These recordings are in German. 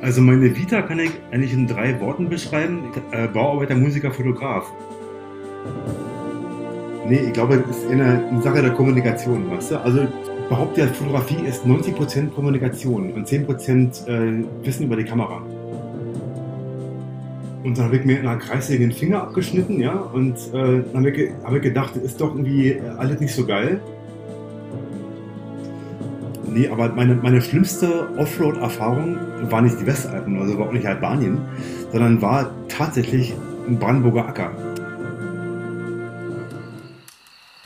Also meine Vita kann ich eigentlich in drei Worten beschreiben. Äh, Bauarbeiter, Musiker, Fotograf. Nee, ich glaube, das ist eine, Sache der Kommunikation, weißt du? Also ich behaupte, Fotografie ist 90% Kommunikation und 10% äh, Wissen über die Kamera. Und dann habe ich mir in einer Kreissäge den Finger abgeschnitten, ja, und äh, dann habe ich, hab ich gedacht, ist doch irgendwie alles nicht so geil. Nee, aber meine, meine schlimmste Offroad-Erfahrung war nicht die Westalpen, also überhaupt nicht Albanien, sondern war tatsächlich ein Brandenburger Acker.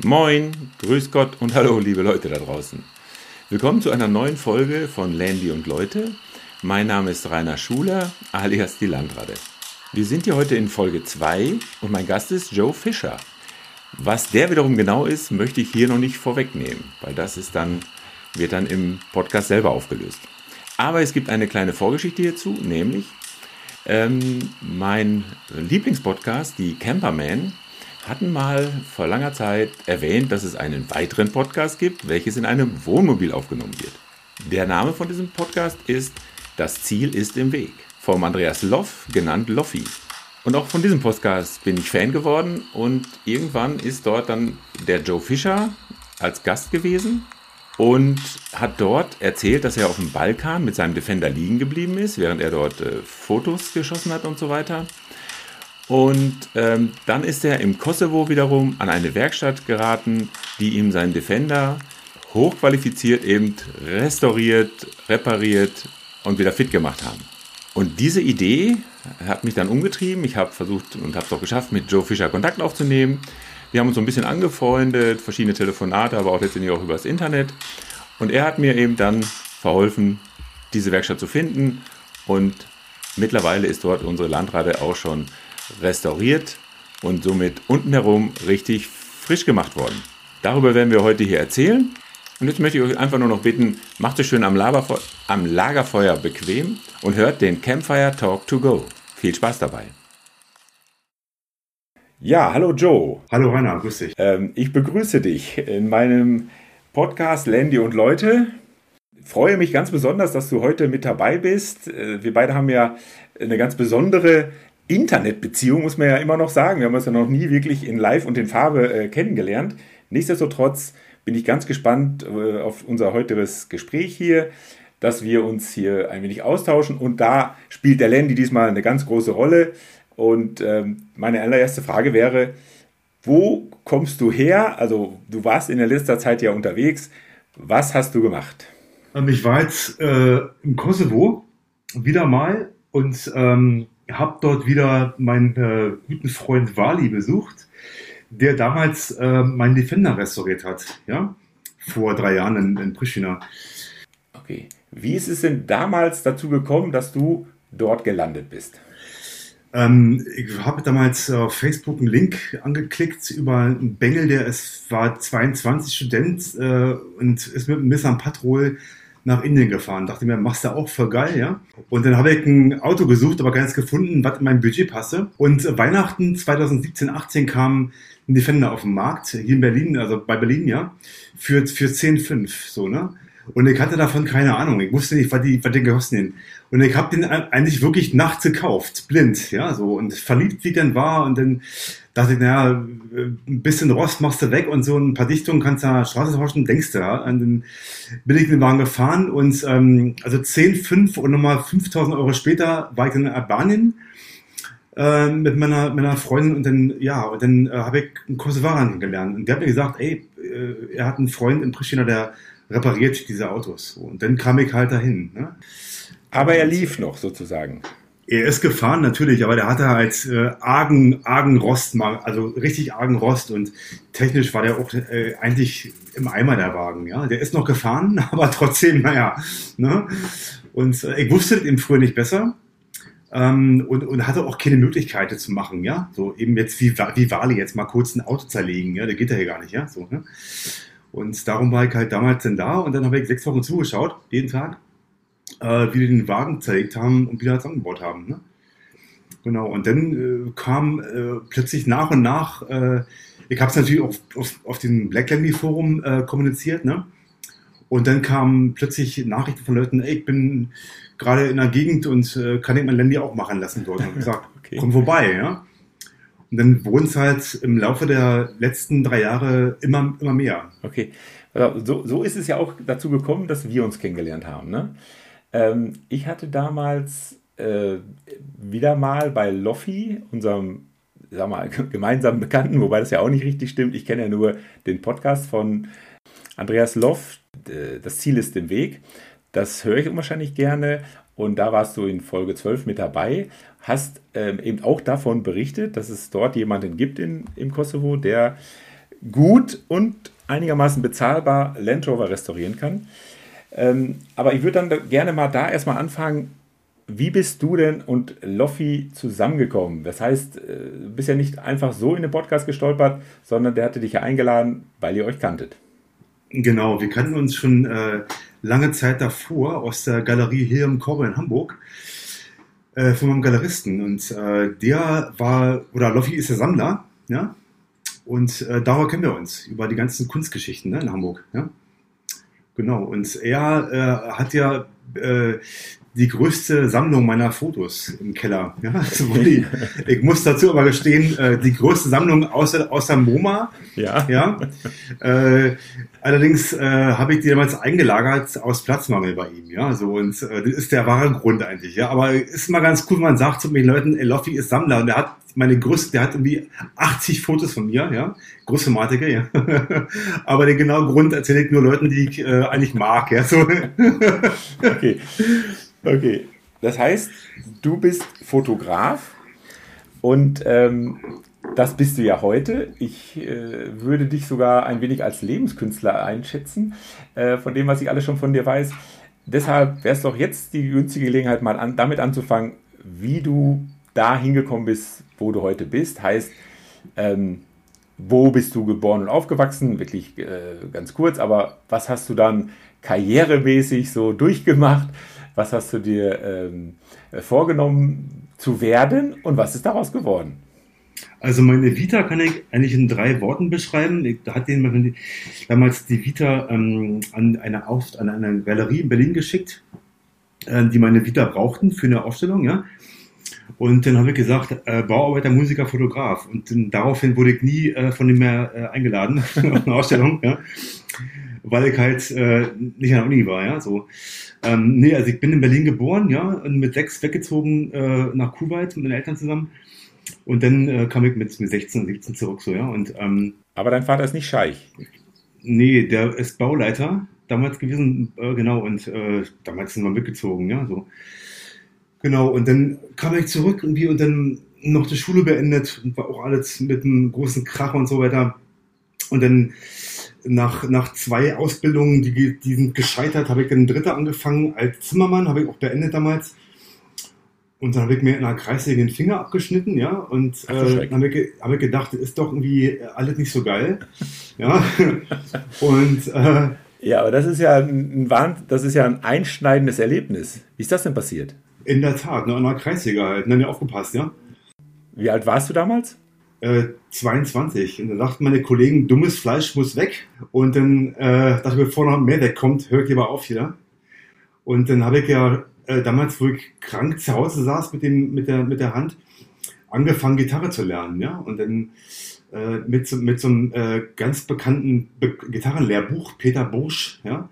Moin, grüß Gott und hallo, liebe Leute da draußen. Willkommen zu einer neuen Folge von Landy und Leute. Mein Name ist Rainer Schuler, alias die Landrade. Wir sind hier heute in Folge 2 und mein Gast ist Joe Fischer. Was der wiederum genau ist, möchte ich hier noch nicht vorwegnehmen, weil das ist dann wird dann im Podcast selber aufgelöst. Aber es gibt eine kleine Vorgeschichte hierzu, nämlich ähm, mein Lieblingspodcast, die Camperman, hatten mal vor langer Zeit erwähnt, dass es einen weiteren Podcast gibt, welches in einem Wohnmobil aufgenommen wird. Der Name von diesem Podcast ist Das Ziel ist im Weg, vom Andreas Loff, genannt Loffi. Und auch von diesem Podcast bin ich Fan geworden und irgendwann ist dort dann der Joe Fischer als Gast gewesen und hat dort erzählt, dass er auf dem Balkan mit seinem Defender liegen geblieben ist, während er dort äh, Fotos geschossen hat und so weiter. Und ähm, dann ist er im Kosovo wiederum an eine Werkstatt geraten, die ihm seinen Defender hochqualifiziert eben restauriert, repariert und wieder fit gemacht haben. Und diese Idee hat mich dann umgetrieben. Ich habe versucht und habe es auch geschafft, mit Joe Fischer Kontakt aufzunehmen. Wir haben uns so ein bisschen angefreundet, verschiedene Telefonate, aber auch letztendlich auch übers Internet. Und er hat mir eben dann verholfen, diese Werkstatt zu finden. Und mittlerweile ist dort unsere Landrade auch schon restauriert und somit unten herum richtig frisch gemacht worden. Darüber werden wir heute hier erzählen. Und jetzt möchte ich euch einfach nur noch bitten, macht es schön am, am Lagerfeuer bequem und hört den Campfire Talk to Go. Viel Spaß dabei. Ja, hallo Joe. Hallo Rainer, grüß dich. Ähm, ich begrüße dich in meinem Podcast Landy und Leute. Freue mich ganz besonders, dass du heute mit dabei bist. Äh, wir beide haben ja eine ganz besondere Internetbeziehung, muss man ja immer noch sagen. Wir haben uns ja noch nie wirklich in Live und in Farbe äh, kennengelernt. Nichtsdestotrotz bin ich ganz gespannt äh, auf unser heutiges Gespräch hier, dass wir uns hier ein wenig austauschen. Und da spielt der Landy diesmal eine ganz große Rolle. Und ähm, meine allererste Frage wäre, wo kommst du her? Also du warst in der letzter Zeit ja unterwegs. Was hast du gemacht? Ähm, ich war jetzt äh, im Kosovo wieder mal und ähm, habe dort wieder meinen äh, guten Freund Wali besucht, der damals äh, meinen Defender restauriert hat, ja, vor drei Jahren in, in Pristina. Okay. Wie ist es denn damals dazu gekommen, dass du dort gelandet bist? Ähm, ich habe damals auf Facebook einen Link angeklickt über einen Bengel, der ist, war 22 Student äh, und ist mit einem Nissan Patrol nach Indien gefahren. Dachte mir, machst du auch voll geil, ja? Und dann habe ich ein Auto gesucht, aber keins gefunden, was in mein Budget passe. Und Weihnachten 2017, 18 kam ein Defender auf den Markt, hier in Berlin, also bei Berlin, ja, für, für 10,5, so, ne? Und ich hatte davon keine Ahnung. Ich wusste nicht, was die, was die gekostet Und ich habe den eigentlich wirklich nachts gekauft, blind, ja, so. Und verliebt, wie denn war. Und dann dachte ich, naja, ein bisschen Rost machst du weg und so ein paar Dichtungen kannst du an der Straße tauschen, denkst du, ja. Und dann bin ich in den Wagen gefahren und, ähm, also 10, 5 und nochmal 5000 Euro später war ich in Albanien äh, mit meiner, meiner Freundin und dann, ja, und dann äh, habe ich einen Kosovaran gelernt. Und der hat mir gesagt, ey, äh, er hat einen Freund in Pristina, der repariert diese Autos. Und dann kam ich halt dahin. Ne? Aber er lief noch sozusagen. Er ist gefahren natürlich, aber der hatte halt äh, argen, argen Rost, also richtig argen Rost und technisch war der auch äh, eigentlich im Eimer der Wagen. Ja, der ist noch gefahren, aber trotzdem, naja. Ne? Und äh, ich wusste im früher nicht besser ähm, und, und hatte auch keine Möglichkeit zu machen. Ja, so eben jetzt wie wie Wale jetzt mal kurz ein Auto zerlegen. Ja, der geht ja hier gar nicht. Ja, so. Ne? Und darum war ich halt damals dann da und dann habe ich sechs Wochen zugeschaut, jeden Tag, äh, wie die den Wagen zerlegt haben und wieder zusammengebaut haben. Ne? Genau, und dann äh, kam äh, plötzlich nach und nach, äh, ich habe es natürlich auf, auf, auf dem Black Landy Forum äh, kommuniziert, ne? Und dann kamen plötzlich Nachrichten von Leuten, ey, ich bin gerade in der Gegend und äh, kann ich mein Landy auch machen lassen dort. Und gesagt, okay. komm vorbei, ja. Und dann wurden es halt im Laufe der letzten drei Jahre immer, immer mehr. Okay. So, so ist es ja auch dazu gekommen, dass wir uns kennengelernt haben. Ne? Ähm, ich hatte damals äh, wieder mal bei Loffi, unserem sag mal, gemeinsamen Bekannten, wobei das ja auch nicht richtig stimmt. Ich kenne ja nur den Podcast von Andreas Loff, Das Ziel ist im Weg. Das höre ich unwahrscheinlich gerne. Und da warst du in Folge 12 mit dabei, hast ähm, eben auch davon berichtet, dass es dort jemanden gibt in, im Kosovo, der gut und einigermaßen bezahlbar Land Rover restaurieren kann. Ähm, aber ich würde dann gerne mal da erstmal anfangen, wie bist du denn und Loffi zusammengekommen? Das heißt, äh, du bist ja nicht einfach so in den Podcast gestolpert, sondern der hatte dich ja eingeladen, weil ihr euch kanntet. Genau, wir kannten uns schon äh, lange Zeit davor aus der Galerie hier im Korbe in Hamburg äh, von meinem Galeristen. Und äh, der war, oder Loffi ist der Sammler, ja. Und äh, darüber kennen wir uns, über die ganzen Kunstgeschichten ne, in Hamburg, ja. Genau, und er äh, hat ja äh, die größte Sammlung meiner Fotos im Keller. Ja, also die, ich muss dazu aber gestehen, äh, die größte Sammlung außer, außer MoMA. Ja. ja äh, allerdings äh, habe ich die damals eingelagert aus Platzmangel bei ihm. Ja, so und äh, das ist der wahre Grund eigentlich. Ja, aber ist mal ganz cool, wenn man sagt zu den Leuten, Eloffi ist Sammler und der hat meine größte, der hat irgendwie 80 Fotos von mir. Ja, Großformatige. Ja, aber den genauen Grund erzähle ich nur Leuten, die ich äh, eigentlich mag. Ja, so. okay. Okay. Das heißt, du bist Fotograf und ähm, das bist du ja heute. Ich äh, würde dich sogar ein wenig als Lebenskünstler einschätzen, äh, von dem, was ich alles schon von dir weiß. Deshalb wäre es doch jetzt die günstige Gelegenheit, mal an, damit anzufangen, wie du da hingekommen bist, wo du heute bist. Heißt, ähm, wo bist du geboren und aufgewachsen? Wirklich äh, ganz kurz, aber was hast du dann karrieremäßig so durchgemacht? Was hast du dir ähm, vorgenommen zu werden und was ist daraus geworden? Also meine Vita kann ich eigentlich in drei Worten beschreiben. Ich hatte damals die Vita ähm, an, eine Auf, an eine Galerie in Berlin geschickt, äh, die meine Vita brauchten für eine Ausstellung, ja. Und dann habe ich gesagt, äh, Bauarbeiter, Musiker, Fotograf. Und daraufhin wurde ich nie äh, von dem mehr äh, eingeladen auf eine Ausstellung, ja. Weil ich halt äh, nicht an der Uni war, ja. So. Ähm, nee, also ich bin in Berlin geboren, ja, und mit sechs weggezogen äh, nach Kuwait mit meinen Eltern zusammen. Und dann äh, kam ich mit, mit 16, 17 zurück, so, ja. Und, ähm, Aber dein Vater ist nicht Scheich? Nee, der ist Bauleiter damals gewesen, äh, genau, und äh, damals sind wir mitgezogen, ja, so. Genau, und dann kam ich zurück irgendwie und dann noch die Schule beendet und war auch alles mit einem großen Krach und so weiter. Und dann nach, nach zwei Ausbildungen, die, die sind gescheitert, habe ich dann dritte angefangen als Zimmermann, habe ich auch beendet damals. Und dann habe ich mir in einer Kreissäge den Finger abgeschnitten, ja, und Ach, äh, dann habe ich, hab ich gedacht, ist doch irgendwie alles nicht so geil. ja. Und äh, ja, aber das ist ja ein, das ist ja ein einschneidendes Erlebnis. Wie ist das denn passiert? In der Tat, ne, an einer Kreissäge halt, ne, aufgepasst, ja. Wie alt warst du damals? 22. Äh, und dann dachten meine Kollegen, dummes Fleisch muss weg. Und dann äh, dachte ich, bevor noch mehr wegkommt, hör ich lieber auf hier. Und dann habe ich ja äh, damals, wo ich krank zu Hause saß mit, dem, mit, der, mit der Hand, angefangen, Gitarre zu lernen. Ja? Und dann äh, mit, so, mit so einem äh, ganz bekannten Be Gitarrenlehrbuch, Peter Bursch, ja,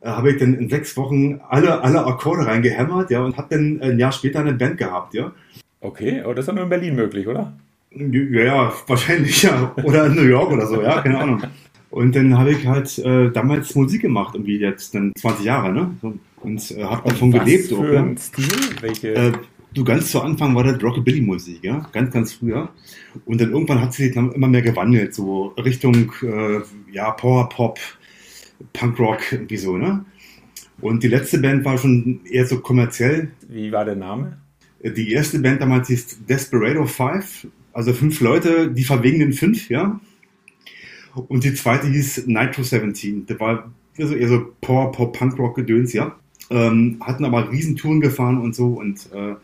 äh, habe ich dann in sechs Wochen alle, alle Akkorde reingehämmert ja, und habe dann ein Jahr später eine Band gehabt. Ja. Okay, aber das ist dann nur in Berlin möglich, oder? Ja, ja, wahrscheinlich ja. Oder in New York oder so, ja, keine Ahnung. Und dann habe ich halt äh, damals Musik gemacht, irgendwie jetzt dann 20 Jahre, ne? Und äh, habe davon was gelebt. Für auch, ja? Stil? Welche? Äh, du ganz zu Anfang war das Rockabilly-Musik, ja, ganz, ganz früher. Und dann irgendwann hat sich dann immer mehr gewandelt, so Richtung äh, ja Power Pop, Punk Rock, irgendwie so, ne? Und die letzte Band war schon eher so kommerziell. Wie war der Name? Die erste Band damals hieß Desperado Five also fünf Leute, die verwegenen fünf, ja. Und die zweite hieß Nitro 17. Das war also eher so Power Pop Punk Rock Gedöns, ja. Ähm, hatten aber Riesentouren gefahren und so und äh,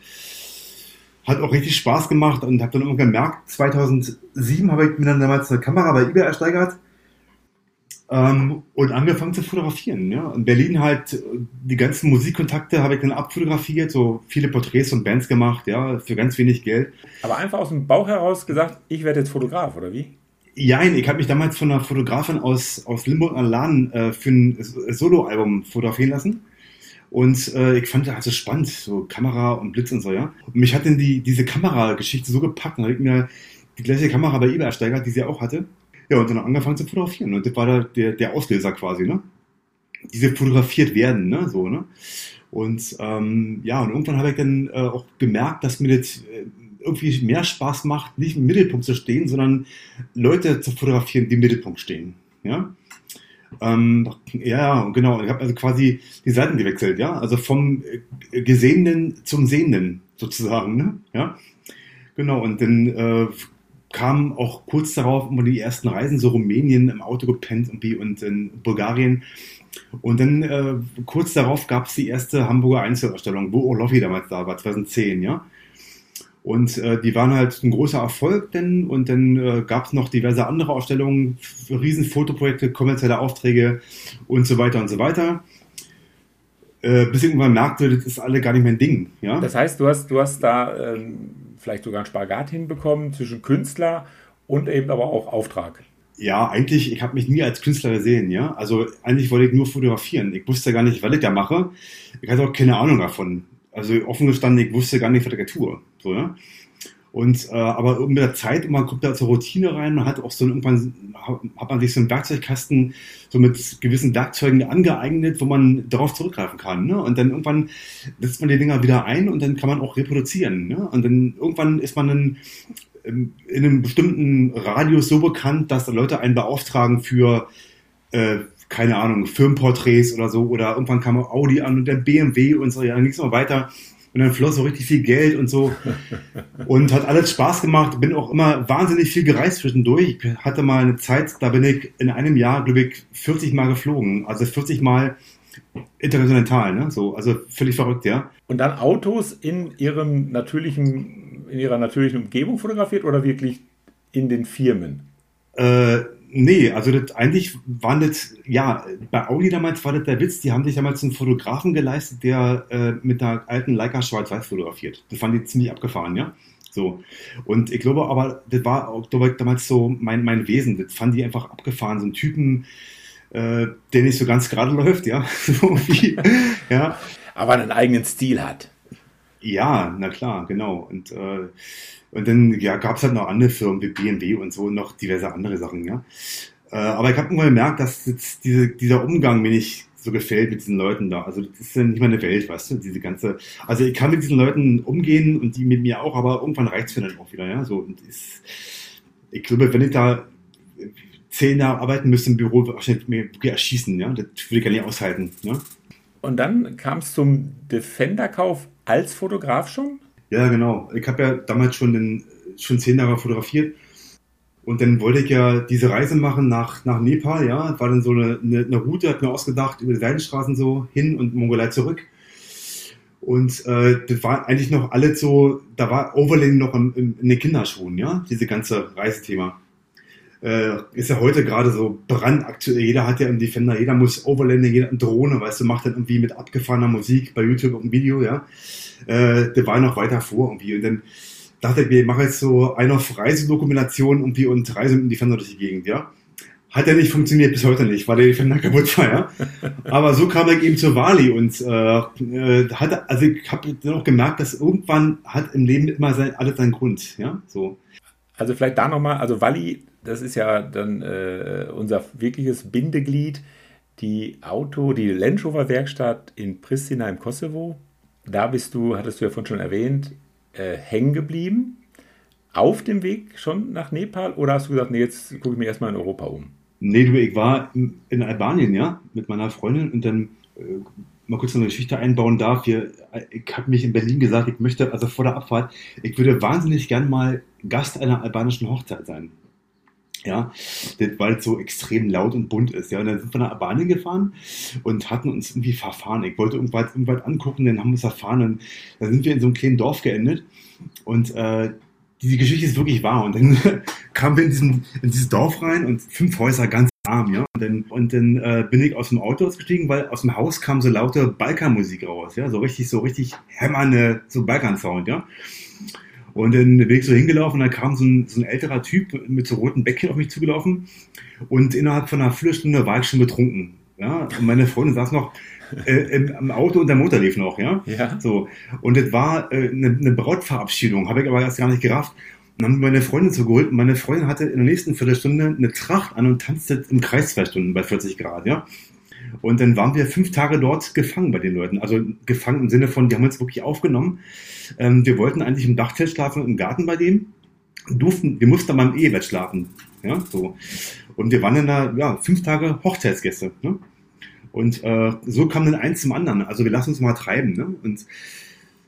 hat auch richtig Spaß gemacht und habe dann immer gemerkt, 2007 habe ich mir dann damals eine Kamera bei eBay ersteigert. Ähm, und angefangen zu fotografieren. Ja. In Berlin halt die ganzen Musikkontakte habe ich dann abfotografiert, so viele Porträts von Bands gemacht, ja, für ganz wenig Geld. Aber einfach aus dem Bauch heraus gesagt, ich werde jetzt Fotograf, oder wie? Ja, ich habe mich damals von einer Fotografin aus, aus Limburg an Lahn äh, für ein Soloalbum fotografieren lassen. Und äh, ich fand das also spannend, so Kamera und Blitz und so, ja. Und mich hat dann die, diese Kamerageschichte so gepackt. Dann habe ich mir die gleiche Kamera bei eBay ersteigert, die sie auch hatte. Ja, und dann angefangen zu fotografieren. Und das war der, der, der Auslöser quasi, ne? Diese fotografiert werden, ne? So, ne? Und ähm, ja, und irgendwann habe ich dann äh, auch gemerkt, dass mir das äh, irgendwie mehr Spaß macht, nicht im Mittelpunkt zu stehen, sondern Leute zu fotografieren, die im Mittelpunkt stehen. Ja, ähm, ja genau. Ich habe also quasi die Seiten gewechselt, ja, also vom äh, Gesehenen zum Sehenden sozusagen, ne? ja. Genau, und dann äh, kam auch kurz darauf immer die ersten Reisen, so Rumänien im Auto gepennt irgendwie und in Bulgarien. Und dann äh, kurz darauf gab es die erste Hamburger Einzelausstellung, wo Orlofi damals da war, 2010, ja. Und äh, die waren halt ein großer Erfolg denn und dann äh, gab es noch diverse andere Ausstellungen, riesen Fotoprojekte, kommerzielle Aufträge und so weiter und so weiter. Äh, bis irgendwann merkte, das ist alle gar nicht mein Ding. Ja? Das heißt, du hast, du hast da ähm, vielleicht sogar einen Spagat hinbekommen zwischen Künstler und eben aber auch Auftrag. Ja, eigentlich, ich habe mich nie als Künstler gesehen, ja. Also eigentlich wollte ich nur fotografieren. Ich wusste gar nicht, was ich da mache. Ich hatte auch keine Ahnung davon. Also offen gestanden, ich wusste gar nicht, was ich tue. So, ja? Und äh, aber mit der Zeit, man kommt da zur Routine rein, man hat auch so irgendwann hat man sich so einen Werkzeugkasten so mit gewissen Werkzeugen angeeignet, wo man darauf zurückgreifen kann. Ne? Und dann irgendwann setzt man die Dinger wieder ein und dann kann man auch reproduzieren. Ne? Und dann irgendwann ist man dann in einem bestimmten Radius so bekannt, dass Leute einen beauftragen für äh, keine Ahnung, Firmenporträts oder so, oder irgendwann kam Audi an und der BMW und so, ja, dann ging weiter. Und dann floss so richtig viel Geld und so. Und hat alles Spaß gemacht. Bin auch immer wahnsinnig viel gereist zwischendurch. Ich hatte mal eine Zeit, da bin ich in einem Jahr, glaube ich, 40 Mal geflogen. Also 40 Mal interkontinental, ne? So, also völlig verrückt, ja. Und dann Autos in ihrem natürlichen, in ihrer natürlichen Umgebung fotografiert oder wirklich in den Firmen? Äh, Nee, also das, eigentlich waren das, ja, bei Audi damals war das der Witz, die haben sich damals einen Fotografen geleistet, der äh, mit einer alten Leica Schwarz-Weiß fotografiert. Das fand ich ziemlich abgefahren, ja. So. Und ich glaube aber, das war auch damals so mein, mein Wesen. Das fand ich einfach abgefahren. So ein Typen, äh, der nicht so ganz gerade läuft, ja. so wie, ja. Aber einen eigenen Stil hat. Ja, na klar, genau. Und äh, und dann ja, gab es halt noch andere Firmen wie BMW und so und noch diverse andere Sachen, ja. Äh, aber ich habe irgendwann gemerkt, dass jetzt diese, dieser Umgang mir nicht so gefällt mit diesen Leuten da. Also das ist ja nicht meine Welt, weißt du, diese ganze. Also ich kann mit diesen Leuten umgehen und die mit mir auch, aber irgendwann reicht's mir dann auch wieder, ja. So und ist, ich glaube, wenn ich da zehn Jahre arbeiten müsste im Büro, wahrscheinlich mir erschießen, ja. Das würde ich gar nicht aushalten, ja. Und dann kam es zum Defender-Kauf als Fotograf schon? Ja, genau. Ich habe ja damals schon, den, schon zehn Jahre fotografiert. Und dann wollte ich ja diese Reise machen nach, nach Nepal, ja. War dann so eine, eine, eine Route, hat mir ausgedacht, über die Seidenstraßen so hin und Mongolei zurück. Und äh, das war eigentlich noch alles so, da war Overland noch in, in, in den Kinderschuhen, ja, diese ganze Reisethema. Äh, ist ja heute gerade so brandaktuell. Jeder hat ja einen Defender, jeder muss Overlanding, jeder eine Drohne, weißt du, macht dann irgendwie mit abgefahrener Musik bei YouTube ein Video, ja äh, der war noch weiter vor irgendwie. Und dann dachte ich mir, ich mache jetzt so eine auf Reisedokumentation irgendwie und reise mit dem Defender durch die Gegend, ja. Hat ja nicht funktioniert bis heute nicht, weil der Defender kaputt war, ja. Aber so kam ich eben zur Wali und äh, äh hatte, also ich habe dann auch gemerkt, dass irgendwann hat im Leben immer sein, alles seinen Grund, ja. So. Also vielleicht da nochmal, also Wally, das ist ja dann äh, unser wirkliches Bindeglied, die Auto, die Land Rover Werkstatt in Pristina im Kosovo, da bist du, hattest du ja vorhin schon erwähnt, äh, hängen geblieben. Auf dem Weg schon nach Nepal oder hast du gesagt, nee, jetzt gucke ich mir erstmal in Europa um? Nee, du, ich war in Albanien, ja, mit meiner Freundin und dann äh, mal kurz eine Geschichte einbauen darf. Hier, ich habe mich in Berlin gesagt, ich möchte, also vor der Abfahrt, ich würde wahnsinnig gern mal Gast einer albanischen Hochzeit sein. Ja, weil es so extrem laut und bunt ist. Ja, und dann sind wir nach Albanien gefahren und hatten uns irgendwie verfahren. Ich wollte irgendwas, irgendwas angucken, dann haben wir uns verfahren und dann sind wir in so einem kleinen Dorf geendet und äh, diese Geschichte ist wirklich wahr. Und dann kamen wir in, diesen, in dieses Dorf rein und fünf Häuser ganz Arm, ja. Und dann, und dann äh, bin ich aus dem Auto ausgestiegen, weil aus dem Haus kam so laute Balkanmusik raus, ja, so richtig, so richtig hämmernde, so Balkan-Sound, ja. Und dann bin ich so hingelaufen und da kam so ein, so ein älterer Typ mit so roten Bäckchen auf mich zugelaufen und innerhalb von einer Viertelstunde war ich schon betrunken. Ja, und meine Freundin saß noch äh, im, im, Auto und der Motor lief noch, ja. ja. So. Und das war äh, eine, eine Brautverabschiedung, habe ich aber erst gar nicht gerafft. Und dann haben meine Freundin zugeholt und meine Freundin hatte in der nächsten Viertelstunde eine Tracht an und tanzte im Kreis zwei Stunden bei 40 Grad, ja. Und dann waren wir fünf Tage dort gefangen bei den Leuten. Also gefangen im Sinne von, die haben uns wirklich aufgenommen. Ähm, wir wollten eigentlich im Dachzelt schlafen, im Garten bei dem. Durften, wir mussten beim Ehebett schlafen. Ja, so. Und wir waren dann da, ja, fünf Tage Hochzeitsgäste. Ne? Und äh, so kam dann eins zum anderen. Also wir lassen uns mal treiben. Ne? Und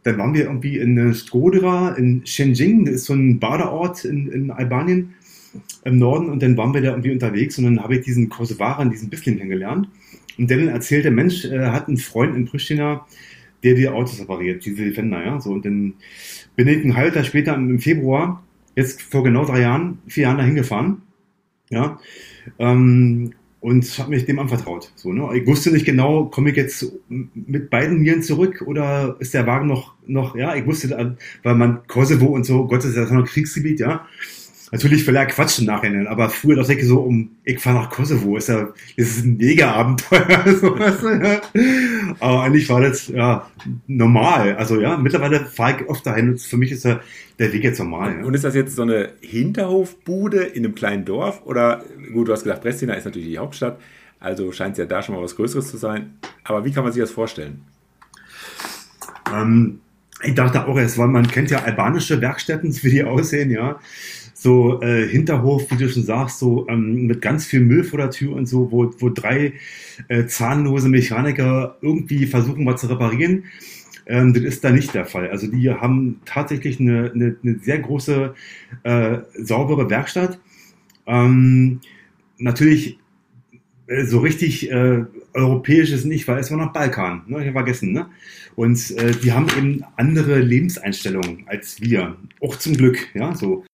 dann waren wir irgendwie in Skodra, in Shenzhen, das ist so ein Badeort in, in Albanien im Norden. Und dann waren wir da irgendwie unterwegs und dann habe ich diesen Kosovaren, diesen Bissling kennengelernt. Und dann erzählt der Mensch, er hat einen Freund in Pristina, der die Autos repariert, diese Defender, ja. So, und dann bin ich ein halbes Jahr später im Februar, jetzt vor genau drei Jahren, vier Jahren dahin gefahren. Ja. Ähm, und habe mich dem anvertraut. So, ne? Ich wusste nicht genau, komme ich jetzt mit beiden Nieren zurück oder ist der Wagen noch, noch, ja, ich wusste, weil man Kosovo und so, Gott ist ja noch Kriegsgebiet, ja. Natürlich völliger Quatsch im Nachhinein, aber früher dachte ich so um, ich fahre nach Kosovo, ist ja, das ist ein Mega-Abenteuer, so, ja. Aber eigentlich war das, ja, normal. Also, ja, mittlerweile fahre ich oft dahin und für mich ist der, der Weg jetzt normal. Ja. Und ist das jetzt so eine Hinterhofbude in einem kleinen Dorf oder, gut, du hast gesagt, Pristina ist natürlich die Hauptstadt, also scheint es ja da schon mal was Größeres zu sein. Aber wie kann man sich das vorstellen? Ähm, ich dachte auch erst, weil man kennt ja albanische Werkstätten, wie die aussehen, ja so äh, Hinterhof, wie du schon sagst, so ähm, mit ganz viel Müll vor der Tür und so, wo, wo drei äh, zahnlose Mechaniker irgendwie versuchen, was zu reparieren. Ähm, das ist da nicht der Fall. Also die haben tatsächlich eine, eine, eine sehr große, äh, saubere Werkstatt. Ähm, natürlich äh, so richtig äh, europäisch ist nicht, weil es war noch Balkan, ne? ich habe vergessen. Ne? Und äh, die haben eben andere Lebenseinstellungen als wir. Auch zum Glück, ja, so.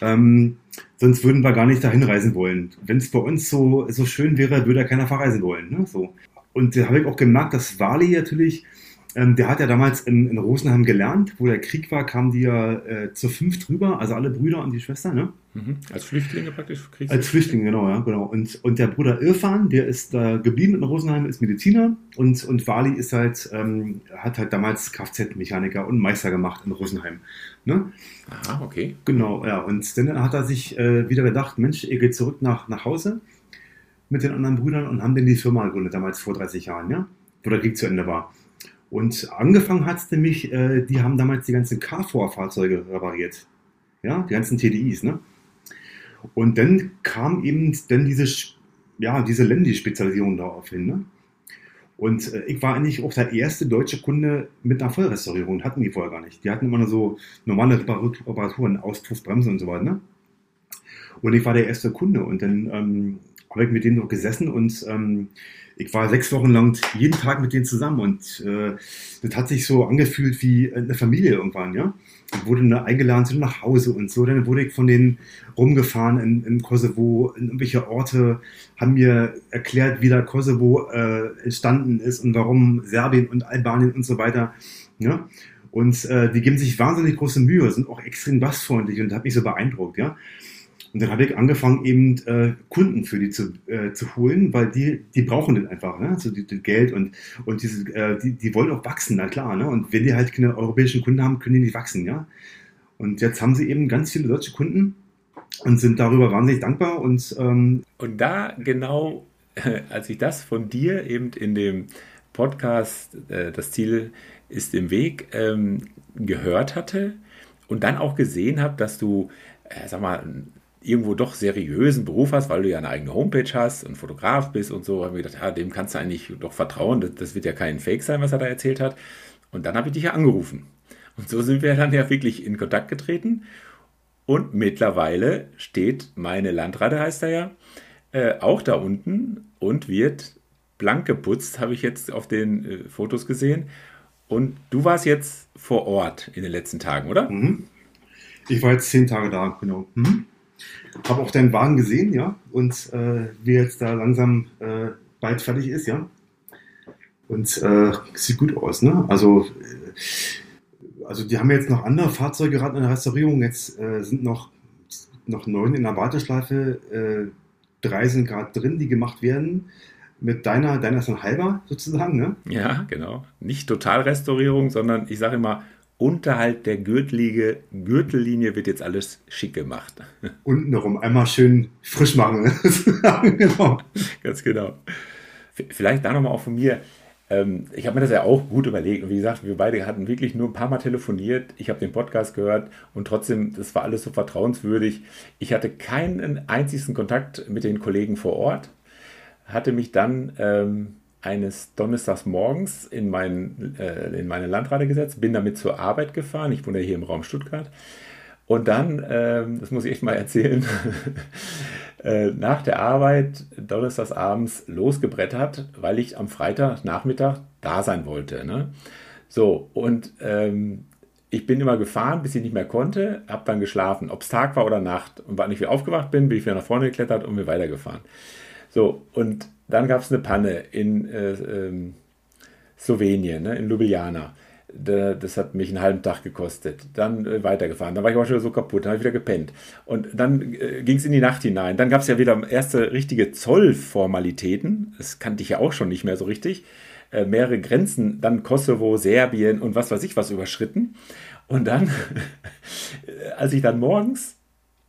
Ähm, sonst würden wir gar nicht dahin reisen wollen. Wenn es bei uns so, so schön wäre, würde ja keiner verreisen wollen. Ne? So. Und da habe ich auch gemerkt, dass Wali natürlich, ähm, der hat ja damals in, in, Rosenheim gelernt, wo der Krieg war, kamen die ja äh, zu fünf drüber, also alle Brüder und die Schwester, ne? Mhm. Als Flüchtlinge praktisch? Kriegs Als Flüchtlinge, genau, ja, genau. Und, und der Bruder Irfan, der ist da geblieben in Rosenheim, ist Mediziner und, und Wali ist halt, ähm, hat halt damals Kfz-Mechaniker und Meister gemacht in Rosenheim. Ne? Aha, okay. Genau, ja. Und dann hat er sich äh, wieder gedacht, Mensch, ihr geht zurück nach, nach Hause mit den anderen Brüdern und haben dann die Firma gegründet, damals vor 30 Jahren, ja, wo der Krieg zu Ende war. Und angefangen hat es nämlich, äh, die haben damals die ganzen Carfor-Fahrzeuge repariert. Ja, die ganzen TDIs, ne? Und dann kam eben dann diese, ja, diese Lendi-Spezialisierung darauf hin. Ne? Und äh, ich war eigentlich auch der erste deutsche Kunde mit einer Vollrestaurierung. Hatten die vorher gar nicht. Die hatten immer nur so normale Reparaturen, Auspuffbremse und so weiter. Ne? Und ich war der erste Kunde. Und dann ähm, habe ich mit denen noch gesessen und ähm, ich war sechs Wochen lang jeden Tag mit denen zusammen und äh, das hat sich so angefühlt wie eine Familie irgendwann, ja. Wurde eingeladen zu nach Hause und so. Dann wurde ich von denen rumgefahren in, in Kosovo, in irgendwelche Orte, haben mir erklärt, wie der Kosovo äh, entstanden ist und warum Serbien und Albanien und so weiter. Ja? Und äh, die geben sich wahnsinnig große Mühe, sind auch extrem bassfreundlich und hat mich so beeindruckt, ja. Und dann habe ich angefangen, eben äh, Kunden für die zu, äh, zu holen, weil die, die brauchen das einfach, ne? Also die, die Geld und, und diese, äh, die, die wollen auch wachsen, na klar, ne? Und wenn die halt keine europäischen Kunden haben, können die nicht wachsen, ja. Und jetzt haben sie eben ganz viele deutsche Kunden und sind darüber wahnsinnig dankbar. Und, ähm und da genau, als ich das von dir eben in dem Podcast, äh, das Ziel ist im Weg, ähm, gehört hatte und dann auch gesehen habe, dass du, äh, sag mal, irgendwo doch seriösen Beruf hast, weil du ja eine eigene Homepage hast und Fotograf bist und so, haben wir gedacht, ja, dem kannst du eigentlich doch vertrauen. Das, das wird ja kein Fake sein, was er da erzählt hat. Und dann habe ich dich ja angerufen. Und so sind wir dann ja wirklich in Kontakt getreten. Und mittlerweile steht meine Landratte, heißt er ja, äh, auch da unten und wird blank geputzt, habe ich jetzt auf den äh, Fotos gesehen. Und du warst jetzt vor Ort in den letzten Tagen, oder? Mhm. Ich war jetzt zehn Tage da, genau. Mhm. Habe auch deinen Wagen gesehen, ja, und äh, wie jetzt da langsam äh, bald fertig ist, ja. Und äh, sieht gut aus, ne? Also, äh, also die haben jetzt noch andere Fahrzeuge gerade in der Restaurierung. Jetzt äh, sind noch, noch neun in der Warteschleife. Äh, drei sind gerade drin, die gemacht werden. Mit deiner, deiner ist ein halber sozusagen, ne? Ja, genau. Nicht Totalrestaurierung, sondern ich sage immer, unterhalb der Gürtellinie, Gürtellinie wird jetzt alles schick gemacht. Unten herum einmal schön frisch machen. genau. Ganz genau. Vielleicht da nochmal auch von mir. Ähm, ich habe mir das ja auch gut überlegt. Und wie gesagt, wir beide hatten wirklich nur ein paar Mal telefoniert. Ich habe den Podcast gehört und trotzdem, das war alles so vertrauenswürdig. Ich hatte keinen einzigen Kontakt mit den Kollegen vor Ort. Hatte mich dann ähm, eines Donnerstags morgens in, mein, äh, in meine Landrate gesetzt, bin damit zur Arbeit gefahren. Ich wohne hier im Raum Stuttgart. Und dann, ähm, das muss ich echt mal erzählen, äh, nach der Arbeit donnerstags abends losgebrettert, weil ich am Freitagnachmittag da sein wollte. Ne? So, und ähm, ich bin immer gefahren, bis ich nicht mehr konnte, habe dann geschlafen, ob es Tag war oder Nacht. Und wann ich wieder aufgewacht bin, bin ich wieder nach vorne geklettert und bin weitergefahren. So, und dann gab es eine Panne in äh, ähm, Slowenien, ne, in Ljubljana das hat mich einen halben Tag gekostet. Dann äh, weitergefahren. Dann war ich auch schon so kaputt. Dann habe ich wieder gepennt. Und dann äh, ging es in die Nacht hinein. Dann gab es ja wieder erste richtige Zollformalitäten. Das kannte ich ja auch schon nicht mehr so richtig. Äh, mehrere Grenzen, dann Kosovo, Serbien und was weiß ich was überschritten. Und dann, als ich dann morgens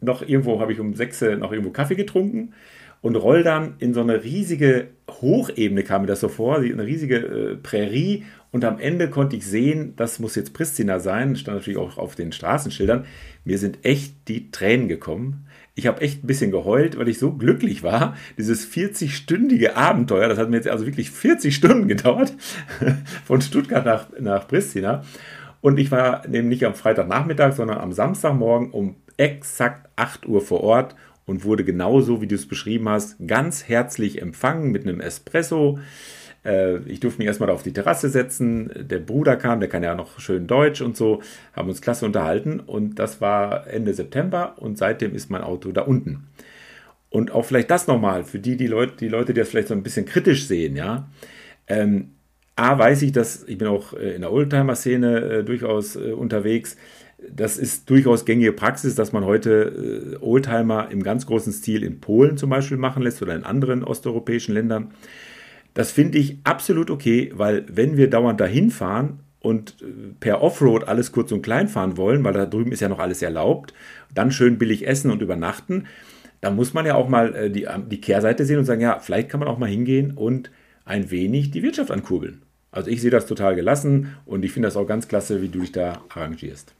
noch irgendwo, habe ich um sechs noch irgendwo Kaffee getrunken und roll dann in so eine riesige Hochebene, kam mir das so vor, eine riesige äh, Prärie und am Ende konnte ich sehen, das muss jetzt Pristina sein, stand natürlich auch auf den Straßenschildern. Mir sind echt die Tränen gekommen. Ich habe echt ein bisschen geheult, weil ich so glücklich war. Dieses 40-stündige Abenteuer, das hat mir jetzt also wirklich 40 Stunden gedauert, von Stuttgart nach, nach Pristina. Und ich war eben nicht am Freitagnachmittag, sondern am Samstagmorgen um exakt 8 Uhr vor Ort und wurde genauso, wie du es beschrieben hast, ganz herzlich empfangen mit einem Espresso äh, ich durfte mich erstmal auf die Terrasse setzen. Der Bruder kam, der kann ja noch schön Deutsch und so, haben uns klasse unterhalten. Und das war Ende September und seitdem ist mein Auto da unten. Und auch vielleicht das nochmal für die, die Leute, die Leute, die das vielleicht so ein bisschen kritisch sehen, ja. Ähm, A, weiß ich, dass ich bin auch äh, in der Oldtimer-Szene äh, durchaus äh, unterwegs. Das ist durchaus gängige Praxis, dass man heute äh, Oldtimer im ganz großen Stil in Polen zum Beispiel machen lässt oder in anderen osteuropäischen Ländern. Das finde ich absolut okay, weil wenn wir dauernd dahin fahren und äh, per Offroad alles kurz und klein fahren wollen, weil da drüben ist ja noch alles erlaubt, dann schön billig essen und übernachten, dann muss man ja auch mal äh, die, die Kehrseite sehen und sagen, ja, vielleicht kann man auch mal hingehen und ein wenig die Wirtschaft ankurbeln. Also ich sehe das total gelassen und ich finde das auch ganz klasse, wie du dich da arrangierst.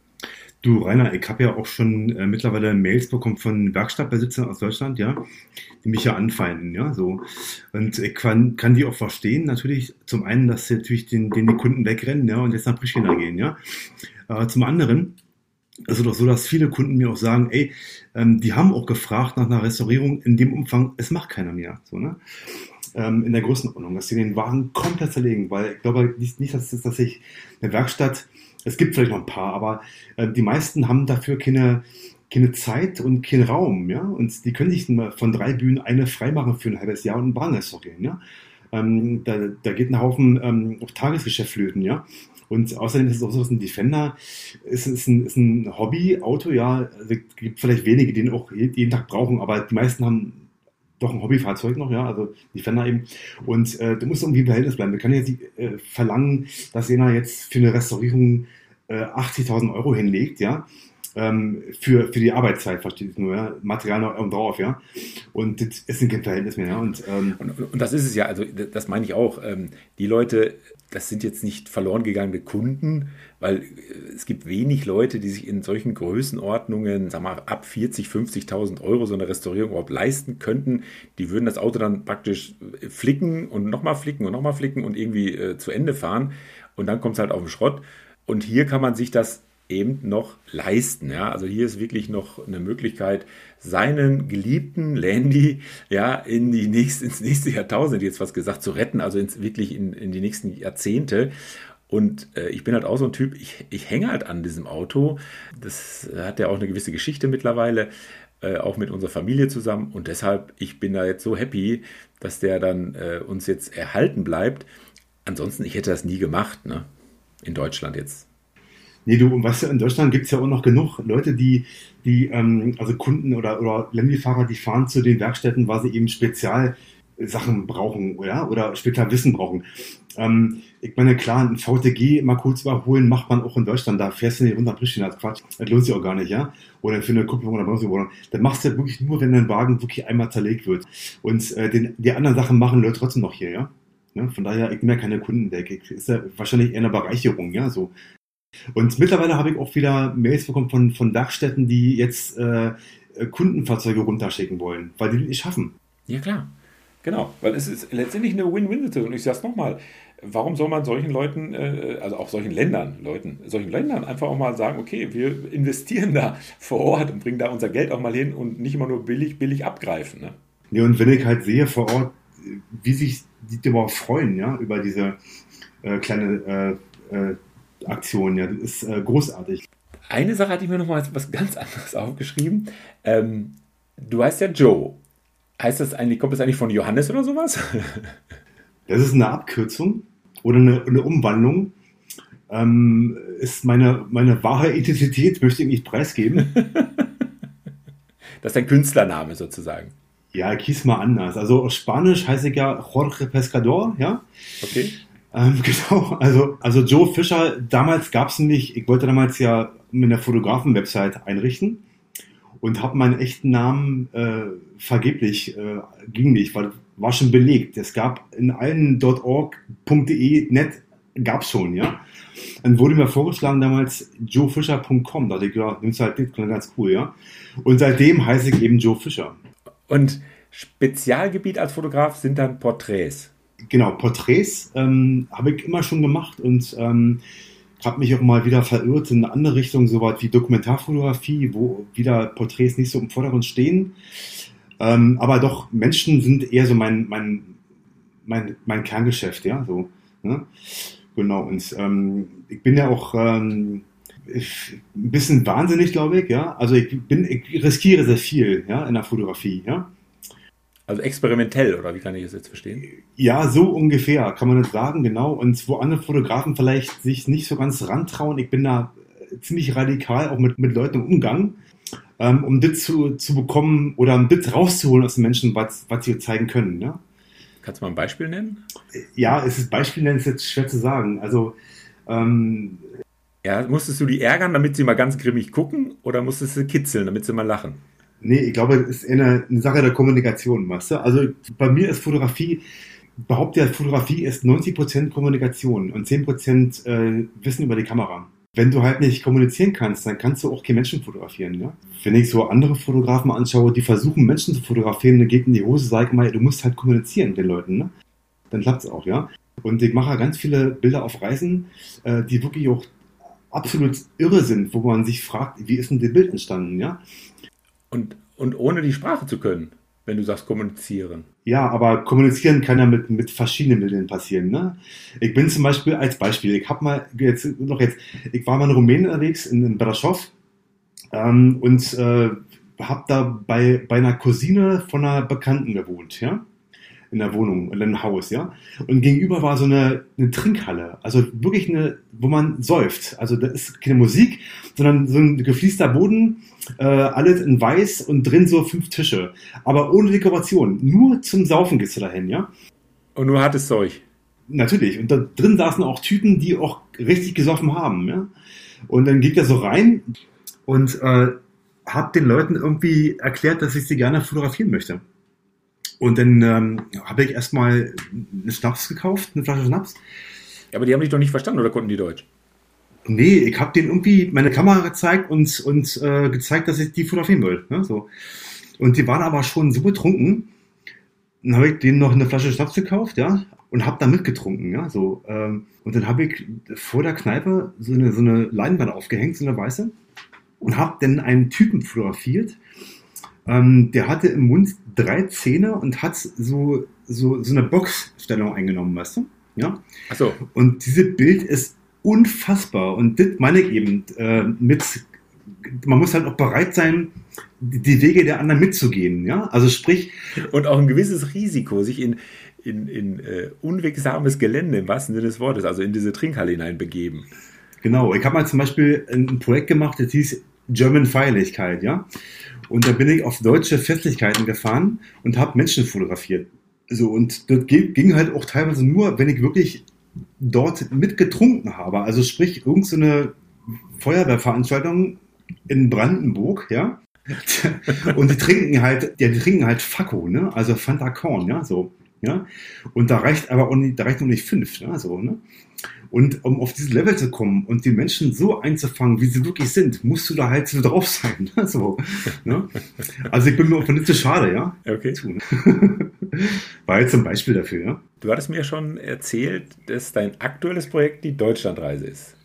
Du, Rainer, ich habe ja auch schon äh, mittlerweile Mails bekommen von Werkstattbesitzern aus Deutschland, ja, die mich ja anfeinden, ja, so. Und ich kann, kann die auch verstehen, natürlich, zum einen, dass sie natürlich den, den die Kunden wegrennen, ja, und jetzt nach Pristina gehen, ja. Aber zum anderen, also doch so, dass viele Kunden mir auch sagen, ey, ähm, die haben auch gefragt nach einer Restaurierung in dem Umfang, es macht keiner mehr, so, ne. Ähm, in der Größenordnung, dass sie den Wagen komplett zerlegen, weil ich glaube nicht, dass, dass sich eine Werkstatt es gibt vielleicht noch ein paar, aber äh, die meisten haben dafür keine, keine Zeit und keinen Raum, ja. Und die können sich von drei Bühnen eine freimachen für ein halbes Jahr und ein Bahnrestaurant gehen, ja. Ähm, da, da geht ein Haufen ähm, auf Tagesgeschäft flöten, ja. Und außerdem ist es auch so, dass ein Defender ist, ist, ein, ist ein Hobby-Auto, ja. Also, es gibt vielleicht wenige, die den auch jeden Tag brauchen, aber die meisten haben doch ein Hobbyfahrzeug noch, ja, also Defender eben. Und äh, du musst irgendwie im Verhältnis bleiben. Wir können jetzt nicht äh, verlangen, dass jeder jetzt für eine Restaurierung äh, 80.000 Euro hinlegt, ja, ähm, für, für die Arbeitszeit, versteht ihr nur, ja, Material noch drauf, ja. Und das ist kein Verhältnis mehr, ja. Und, ähm, und, und, das ist es ja, also das meine ich auch. Ähm, die Leute, das sind jetzt nicht verloren gegangene Kunden, weil äh, es gibt wenig Leute, die sich in solchen Größenordnungen, sag mal, ab 40, 50.000 Euro so eine Restaurierung überhaupt leisten könnten. Die würden das Auto dann praktisch äh, flicken und nochmal flicken und nochmal flicken und irgendwie äh, zu Ende fahren. Und dann kommt es halt auf den Schrott. Und hier kann man sich das eben noch leisten. Ja? Also hier ist wirklich noch eine Möglichkeit, seinen geliebten Landy ja, in die nächste, ins nächste Jahrtausend, jetzt was gesagt, zu retten, also ins, wirklich in, in die nächsten Jahrzehnte. Und äh, ich bin halt auch so ein Typ, ich, ich hänge halt an diesem Auto. Das hat ja auch eine gewisse Geschichte mittlerweile. äh, auch mit unserer Familie zusammen. Und deshalb, ich bin da jetzt so happy, dass der dann äh, uns jetzt erhalten bleibt. Ansonsten, ich hätte das nie gemacht, ne? In Deutschland jetzt. Nee, du, und weißt du, in Deutschland gibt es ja auch noch genug Leute, die, die ähm, also Kunden oder, oder Lemmy-Fahrer, die fahren zu den Werkstätten, weil sie eben Spezialsachen brauchen, oder? Oder Spezialwissen brauchen. Ähm, ich meine, klar, ein VTG mal kurz überholen macht man auch in Deutschland. Da fährst du nicht runter Pristina, das Quatsch. Das lohnt sich auch gar nicht, ja? Oder für eine Kupplung oder Bremsüberholung. Das machst du wirklich nur, wenn dein Wagen wirklich einmal zerlegt wird. Und äh, den, die anderen Sachen machen Leute trotzdem noch hier, ja? Ne? Von daher, ich bin ja keine Kundendecke. Ist ja wahrscheinlich eher eine Bereicherung, ja, so. Und mittlerweile habe ich auch wieder Mails bekommen von, von Dachstätten, die jetzt äh, Kundenfahrzeuge runterschicken wollen, weil die nicht schaffen. Ja, klar. Genau, weil es ist letztendlich eine Win-Win-Situation. Und ich sage es nochmal, warum soll man solchen Leuten, äh, also auch solchen Ländern, Leuten, solchen Ländern einfach auch mal sagen, okay, wir investieren da vor Ort und bringen da unser Geld auch mal hin und nicht immer nur billig, billig abgreifen. Ne? Ja, und wenn ich halt sehe vor Ort, wie sich die überhaupt freuen, ja, über diese äh, kleine äh, äh Aktion. Ja, das ist äh, großartig. Eine Sache hatte ich mir noch mal was ganz anderes aufgeschrieben. Ähm, du heißt ja Joe. Heißt das eigentlich, kommt das eigentlich von Johannes oder sowas? das ist eine Abkürzung oder eine, eine Umwandlung. Ähm, ist meine, meine wahre Identität, möchte ich nicht preisgeben. das ist dein Künstlername sozusagen. Ja, ich hieß mal anders. Also auf Spanisch heiße ich ja Jorge Pescador, ja. Okay. Ähm, genau, also, also Joe Fischer, damals gab es nämlich, ich wollte damals ja mit einer Fotografen-Website einrichten und habe meinen echten Namen äh, vergeblich, äh, ging nicht, weil war schon belegt. Es gab in allen .org.de net gab es schon, ja. Dann wurde mir vorgeschlagen damals joefischer.com, da dachte ich, ja, nimmst halt das, ganz cool, ja. Und seitdem heiße ich eben Joe Fischer. Und Spezialgebiet als Fotograf sind dann Porträts. Genau, Porträts ähm, habe ich immer schon gemacht und ähm, habe mich auch mal wieder verirrt in eine andere Richtung, so weit wie Dokumentarfotografie, wo wieder Porträts nicht so im Vordergrund stehen. Ähm, aber doch, Menschen sind eher so mein, mein, mein, mein Kerngeschäft, ja, so. Ne? Genau, und ähm, ich bin ja auch ähm, ein bisschen wahnsinnig, glaube ich, ja. Also ich bin, ich riskiere sehr viel, ja, in der Fotografie, ja. Also experimentell, oder wie kann ich das jetzt verstehen? Ja, so ungefähr, kann man das sagen, genau. Und wo andere Fotografen vielleicht sich nicht so ganz rantrauen, ich bin da äh, ziemlich radikal auch mit, mit Leuten im Umgang, ähm, um das zu, zu bekommen oder ein Bit rauszuholen aus den Menschen, was, was sie zeigen können. Ja? Kannst du mal ein Beispiel nennen? Ja, es ist Beispiel nennen ist jetzt schwer zu sagen. Also ähm, ja, musstest du die ärgern, damit sie mal ganz grimmig gucken, oder musstest du kitzeln, damit sie mal lachen? Nee, ich glaube, es ist eine, eine Sache der Kommunikation, weißt du? Also bei mir ist Fotografie, behaupte ja, Fotografie ist 90% Kommunikation und 10% äh, Wissen über die Kamera. Wenn du halt nicht kommunizieren kannst, dann kannst du auch keinen Menschen fotografieren. Ja? Wenn ich so andere Fotografen anschaue, die versuchen, Menschen zu fotografieren, dann geht in die Hose, sag mal, du musst halt kommunizieren mit den Leuten. Ne? Dann es auch, ja. Und ich mache ganz viele Bilder auf Reisen, äh, die wirklich auch absolut irre sind, wo man sich fragt, wie ist denn das Bild entstanden, ja? Und, und ohne die Sprache zu können, wenn du sagst kommunizieren. Ja, aber kommunizieren kann ja mit, mit verschiedenen Mitteln passieren. Ne? Ich bin zum Beispiel als Beispiel, ich habe mal jetzt noch jetzt, ich war mal in Rumänien unterwegs in, in Brasov ähm, und äh, habe da bei, bei einer Cousine von einer Bekannten gewohnt, ja in der Wohnung, in einem Haus, ja. Und gegenüber war so eine, eine Trinkhalle, also wirklich eine, wo man säuft. Also da ist keine Musik, sondern so ein gefließter Boden, äh, alles in weiß und drin so fünf Tische. Aber ohne Dekoration. Nur zum Saufen gehst du dahin, ja. Und nur hartes Zeug. Natürlich. Und da drin saßen auch Typen, die auch richtig gesoffen haben, ja. Und dann geht er so rein und äh, hat den Leuten irgendwie erklärt, dass ich sie gerne fotografieren möchte. Und dann ähm, habe ich erstmal eine Schnaps gekauft, eine Flasche Schnaps. Ja, aber die haben dich doch nicht verstanden oder konnten die Deutsch? Nee, ich habe denen irgendwie meine Kamera gezeigt und, und äh, gezeigt, dass ich die fotografieren will. Ne, so. Und die waren aber schon so betrunken. Dann habe ich denen noch eine Flasche Schnaps gekauft, ja, und habe da mitgetrunken, ja, so. Ähm, und dann habe ich vor der Kneipe so eine, so eine Leinwand aufgehängt, so eine weiße, und habe dann einen Typen fotografiert, ähm, der hatte im Mund drei Zähne und hat so, so, so eine Boxstellung eingenommen, weißt du? Ja. Ach so. Und dieses Bild ist unfassbar. Und das meine ich eben äh, mit man muss halt auch bereit sein, die Wege der anderen mitzugehen. Ja? Also sprich. Und auch ein gewisses Risiko, sich in, in, in äh, unwegsames Gelände im wahrsten Sinne des Wortes, also in diese Trinkhalle hineinbegeben. Genau, ich habe mal zum Beispiel ein Projekt gemacht, das hieß German Feierlichkeit, ja. Und da bin ich auf deutsche Festlichkeiten gefahren und habe Menschen fotografiert. So, und das ging halt auch teilweise nur, wenn ich wirklich dort mitgetrunken habe. Also sprich, irgendeine so Feuerwehrveranstaltung in Brandenburg, ja. und die trinken halt, ja, die trinken halt Fakko, ne? Also Fanta Korn, ja, so. Ja? Und da reicht aber auch nicht, da reicht noch nicht fünf. Ja? So, ne? Und um auf dieses Level zu kommen und die Menschen so einzufangen, wie sie wirklich sind, musst du da halt so drauf sein. Ne? So, ne? Also ich bin mir auch nicht so schade, ja. Okay. War jetzt ein Beispiel dafür, ja. Du hattest mir schon erzählt, dass dein aktuelles Projekt die Deutschlandreise ist.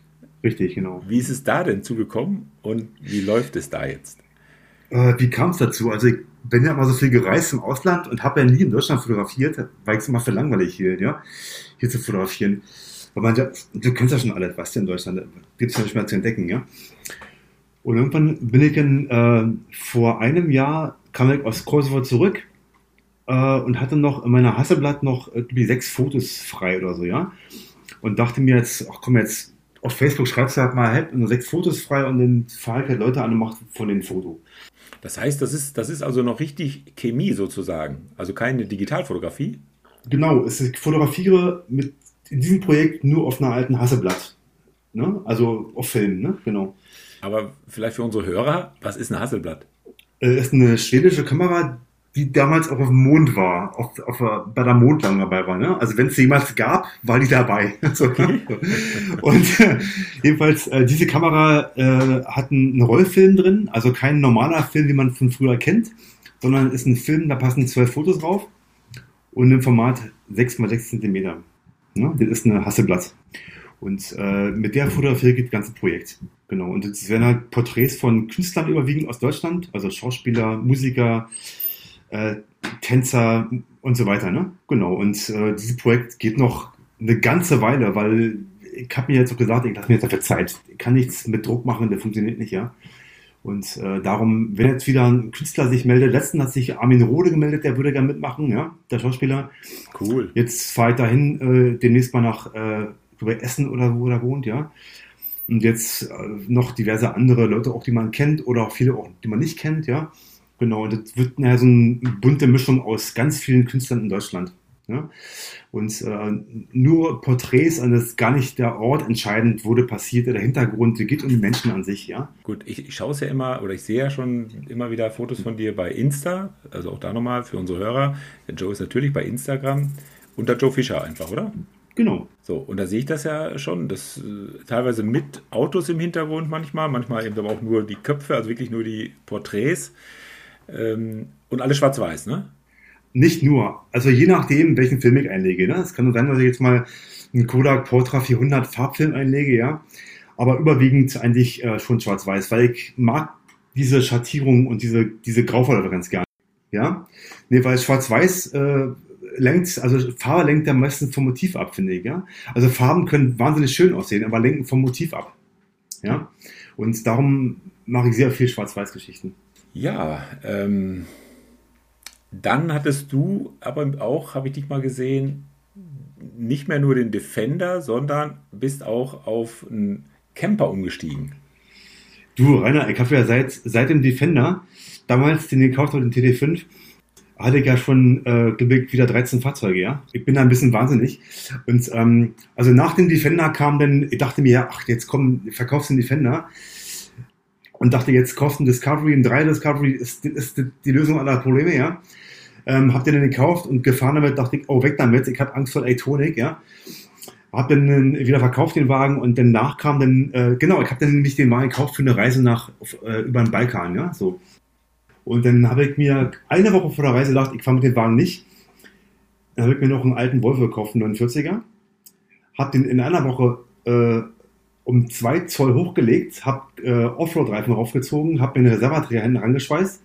Richtig, genau. Wie ist es da denn zugekommen und wie läuft es da jetzt? Äh, wie kam es dazu? Also ich bin ja immer so viel gereist im Ausland und habe ja nie in Deutschland fotografiert, weil ich es immer für langweilig hielt, ja, hier zu fotografieren. Weil man ja, du kennst ja schon alles, was hier in Deutschland gibt es ja nicht mehr zu entdecken, ja. Und irgendwann bin ich dann äh, vor einem Jahr kam ich aus Kosovo zurück äh, und hatte noch in meiner Hasselblatt noch irgendwie sechs Fotos frei oder so, ja. Und dachte mir jetzt, ach komm jetzt, auf Facebook schreibst du halt mal halt nur sechs Fotos frei und dann fahre ich halt Leute an und mache von den Foto. Das heißt, das ist, das ist also noch richtig Chemie sozusagen, also keine Digitalfotografie? Genau, ich fotografiere mit in diesem Projekt nur auf einer alten Hasselblatt. Ne? Also auf Film, ne? genau. Aber vielleicht für unsere Hörer, was ist ein Hasselblatt? Äh, ist eine schwedische Kamera, die damals auch auf dem Mond war, auf, auf, bei der Mondlandung dabei war. Ne? Also wenn es jemals gab, war die dabei. so, ne? Und äh, jedenfalls, äh, diese Kamera äh, hat einen Rollfilm drin, also kein normaler Film, wie man von früher kennt, sondern ist ein Film, da passen zwölf Fotos drauf und im Format 6 x 6 cm. Ne? Das ist eine Hasselblatt. Und äh, mit der fotografiere geht das ganze Projekt. Genau. Und es werden halt Porträts von Künstlern überwiegend aus Deutschland, also Schauspieler, Musiker, äh, Tänzer und so weiter. Ne? Genau. Und äh, dieses Projekt geht noch eine ganze Weile, weil ich habe mir jetzt auch gesagt, ich lasse mir jetzt dafür Zeit. Ich kann nichts mit Druck machen, der funktioniert nicht, ja. Und äh, darum, wenn jetzt wieder ein Künstler sich meldet, letztens hat sich Armin Rode gemeldet, der würde gerne mitmachen, ja, der Schauspieler. Cool. Jetzt fahre ich dahin, äh, demnächst mal nach äh, Essen oder wo er wohnt, ja. Und jetzt äh, noch diverse andere Leute, auch die man kennt oder auch viele, auch, die man nicht kennt, ja. Genau, und das wird naja, so eine bunte Mischung aus ganz vielen Künstlern in Deutschland. Ja? Und äh, nur Porträts, und das gar nicht der Ort entscheidend, das passiert, der Hintergrund, es geht um die Menschen an sich, ja. Gut, ich, ich schaue es ja immer, oder ich sehe ja schon immer wieder Fotos von dir bei Insta, also auch da nochmal für unsere Hörer. Der Joe ist natürlich bei Instagram unter Joe Fischer einfach, oder? Genau. So, und da sehe ich das ja schon, das äh, teilweise mit Autos im Hintergrund manchmal, manchmal eben aber auch nur die Köpfe, also wirklich nur die Porträts. Ähm, und alles schwarz-weiß, ne? Nicht nur. Also je nachdem, welchen Film ich einlege. Ne? Es kann sein, dass ich jetzt mal einen Kodak Portra 400 Farbfilm einlege, ja. Aber überwiegend eigentlich äh, schon schwarz-weiß, weil ich mag diese Schattierung und diese, diese Graufarbe ganz gerne. Ja. Nee, weil schwarz-weiß äh, lenkt, also Farbe lenkt am meisten vom Motiv ab, finde ich, ja. Also Farben können wahnsinnig schön aussehen, aber lenken vom Motiv ab. Ja. Und darum mache ich sehr viel Schwarz-Weiß-Geschichten. Ja, ähm, dann hattest du aber auch, habe ich dich mal gesehen, nicht mehr nur den Defender, sondern bist auch auf einen Camper umgestiegen. Du, Rainer, ich habe ja seit, seit dem Defender, damals den gekauft habe, den TD5, hatte ich ja schon äh, wieder 13 Fahrzeuge, ja. Ich bin da ein bisschen wahnsinnig. Und ähm, also nach dem Defender kam dann, ich dachte mir, ach, jetzt komm, verkaufst den Defender und dachte, jetzt kosten Discovery, ein 3 Discovery ist, ist die Lösung aller Probleme, ja. Ähm, hab den dann gekauft und gefahren damit, dachte ich, oh, weg damit, ich habe Angst vor Elektronik, ja. Hab dann wieder verkauft den Wagen und danach kam dann, äh, genau, ich habe dann nämlich den Wagen gekauft für eine Reise nach, äh, über den Balkan, ja, so. Und dann habe ich mir eine Woche vor der Reise gedacht, ich fahre mit dem Wagen nicht. Dann habe ich mir noch einen alten Volvo gekauft, einen 49er. Hab den in einer Woche äh, um zwei Zoll hochgelegt, habe äh, Offroad-Reifen raufgezogen, habe mir eine Reservaträger hinten rangeschweißt,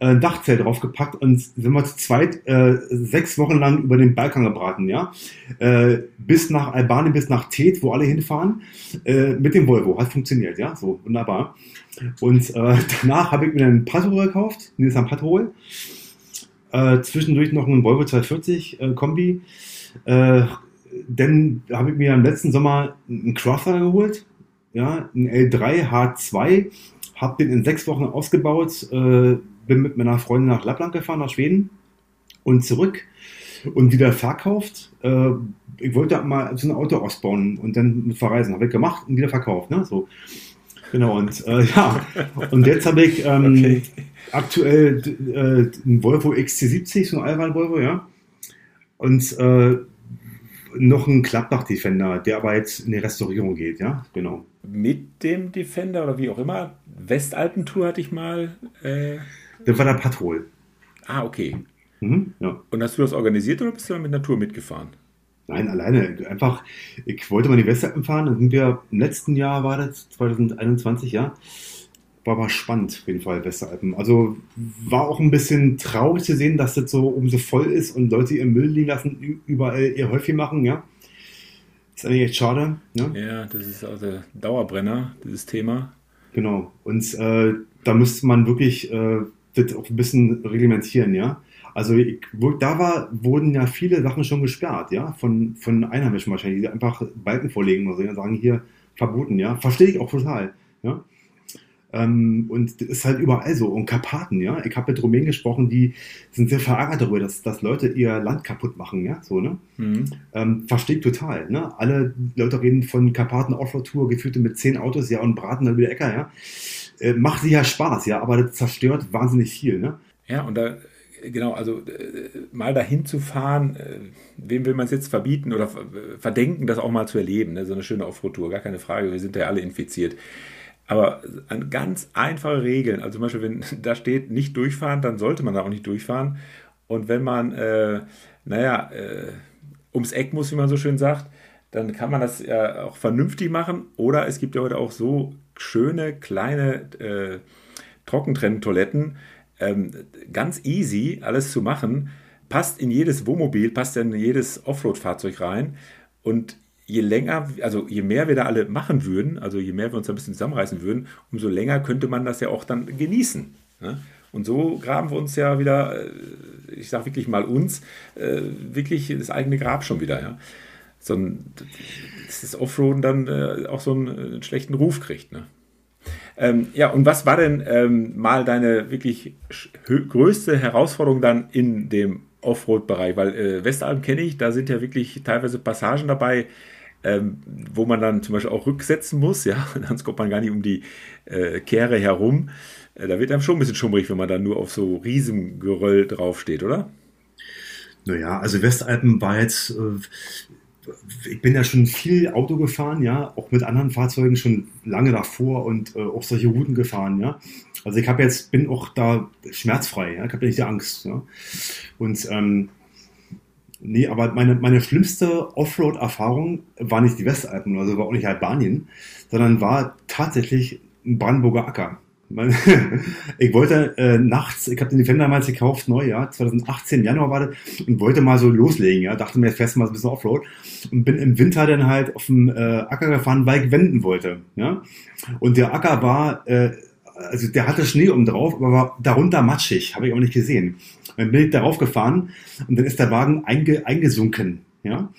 äh, Dachzelt draufgepackt und sind wir zu zweit äh, sechs Wochen lang über den Balkan gebraten, ja. Äh, bis nach Albanien, bis nach Tet, wo alle hinfahren, äh, mit dem Volvo. Hat funktioniert, ja, so wunderbar. Und äh, danach habe ich mir einen Patrol gekauft, Nissan Patrol. Äh, zwischendurch noch einen Volvo 240 äh, Kombi. Dann habe ich mir im letzten Sommer einen Crosser geholt, ja, einen L3 H2, habe den in sechs Wochen ausgebaut, äh, bin mit meiner Freundin nach Lappland gefahren, nach Schweden und zurück und wieder verkauft. Äh, ich wollte mal so ein Auto ausbauen und dann mit verreisen. Habe ich gemacht und wieder verkauft. Ne? So. Genau, und äh, ja, und jetzt habe ich ähm, okay. aktuell äh, einen Volvo XC70, so ein Allrad-Volvo, ja. Und äh, noch ein Klappdach-Defender, der aber jetzt in die Restaurierung geht, ja, genau. Mit dem Defender oder wie auch immer, Westalpentour hatte ich mal. Das war der Patrol. Ah, okay. Mhm, ja. Und hast du das organisiert oder bist du dann mit Natur mitgefahren? Nein, alleine. Einfach, ich wollte mal die Westalpen fahren. Dann sind wir im letzten Jahr, war das 2021, ja. War aber spannend, auf jeden Fall, Westalpen. Also war auch ein bisschen traurig zu sehen, dass das so umso voll ist und Leute ihr Müll liegen lassen, überall ihr Häufchen machen, ja. Ist eigentlich echt schade. Ne? Ja, das ist also Dauerbrenner, dieses Thema. Genau. Und äh, da müsste man wirklich äh, das auch ein bisschen reglementieren, ja. Also ich, wo da war, wurden ja viele Sachen schon gesperrt, ja, von, von Einheimischen wahrscheinlich, die einfach Balken vorlegen oder so, ja, sagen hier verboten, ja. Verstehe ich auch total, ja. Ähm, und das ist halt überall so. Und Karpaten, ja. Ich habe mit Rumänen gesprochen, die sind sehr verärgert darüber, dass, dass Leute ihr Land kaputt machen, ja. So, ne? Mhm. Ähm, Verstehe ich total. Ne? Alle Leute reden von Karpaten Offroad-Tour, geführte mit zehn Autos, ja, und braten dann wieder Äcker, ja. Äh, macht ja Spaß, ja, aber das zerstört wahnsinnig viel, ne? Ja, und da genau, also äh, mal dahin zu fahren, äh, wem will man es jetzt verbieten oder verdenken, das auch mal zu erleben, ne? so eine schöne Offroad-Tour, gar keine Frage, wir sind ja alle infiziert. Aber an ganz einfache Regeln, also zum Beispiel, wenn da steht, nicht durchfahren, dann sollte man da auch nicht durchfahren. Und wenn man, äh, naja, äh, ums Eck muss, wie man so schön sagt, dann kann man das ja auch vernünftig machen. Oder es gibt ja heute auch so schöne kleine äh, Trockentrenntoiletten, ähm, ganz easy alles zu machen, passt in jedes Wohnmobil, passt in jedes Offroad-Fahrzeug rein und je länger, also je mehr wir da alle machen würden, also je mehr wir uns ein bisschen zusammenreißen würden, umso länger könnte man das ja auch dann genießen. Ne? Und so graben wir uns ja wieder, äh, ich sage wirklich mal uns, äh, wirklich das eigene Grab schon wieder. Ja? So ein, das Offroaden dann äh, auch so einen, einen schlechten Ruf kriegt. Ne? Ähm, ja, und was war denn ähm, mal deine wirklich größte Herausforderung dann in dem Offroad-Bereich? Weil äh, Westalpen kenne ich, da sind ja wirklich teilweise Passagen dabei, ähm, wo man dann zum Beispiel auch rücksetzen muss, ja, sonst kommt man gar nicht um die äh, Kehre herum. Äh, da wird einem schon ein bisschen schummrig, wenn man dann nur auf so Riesengeröll draufsteht, oder? Naja, also Westalpen war jetzt, äh, ich bin ja schon viel Auto gefahren, ja, auch mit anderen Fahrzeugen schon lange davor und äh, auch solche Routen gefahren, ja. Also ich habe jetzt, bin auch da schmerzfrei, ja, ich habe ja nicht die Angst, ja. Und ähm, nee, aber meine, meine schlimmste Offroad-Erfahrung war nicht die Westalpen, also war auch nicht Albanien, sondern war tatsächlich ein Brandenburger Acker. ich wollte äh, nachts, ich habe den Defender damals gekauft, neu, ja, 2018, Januar war das, und wollte mal so loslegen, ja, dachte mir, fährst mal so ein bisschen Offroad und bin im Winter dann halt auf dem äh, Acker gefahren, weil ich wenden wollte, ja. Und der Acker war, äh, also der hatte Schnee oben drauf, aber war darunter matschig, habe ich auch nicht gesehen. Dann bin ich darauf gefahren und dann ist der Wagen einge, eingesunken, ja.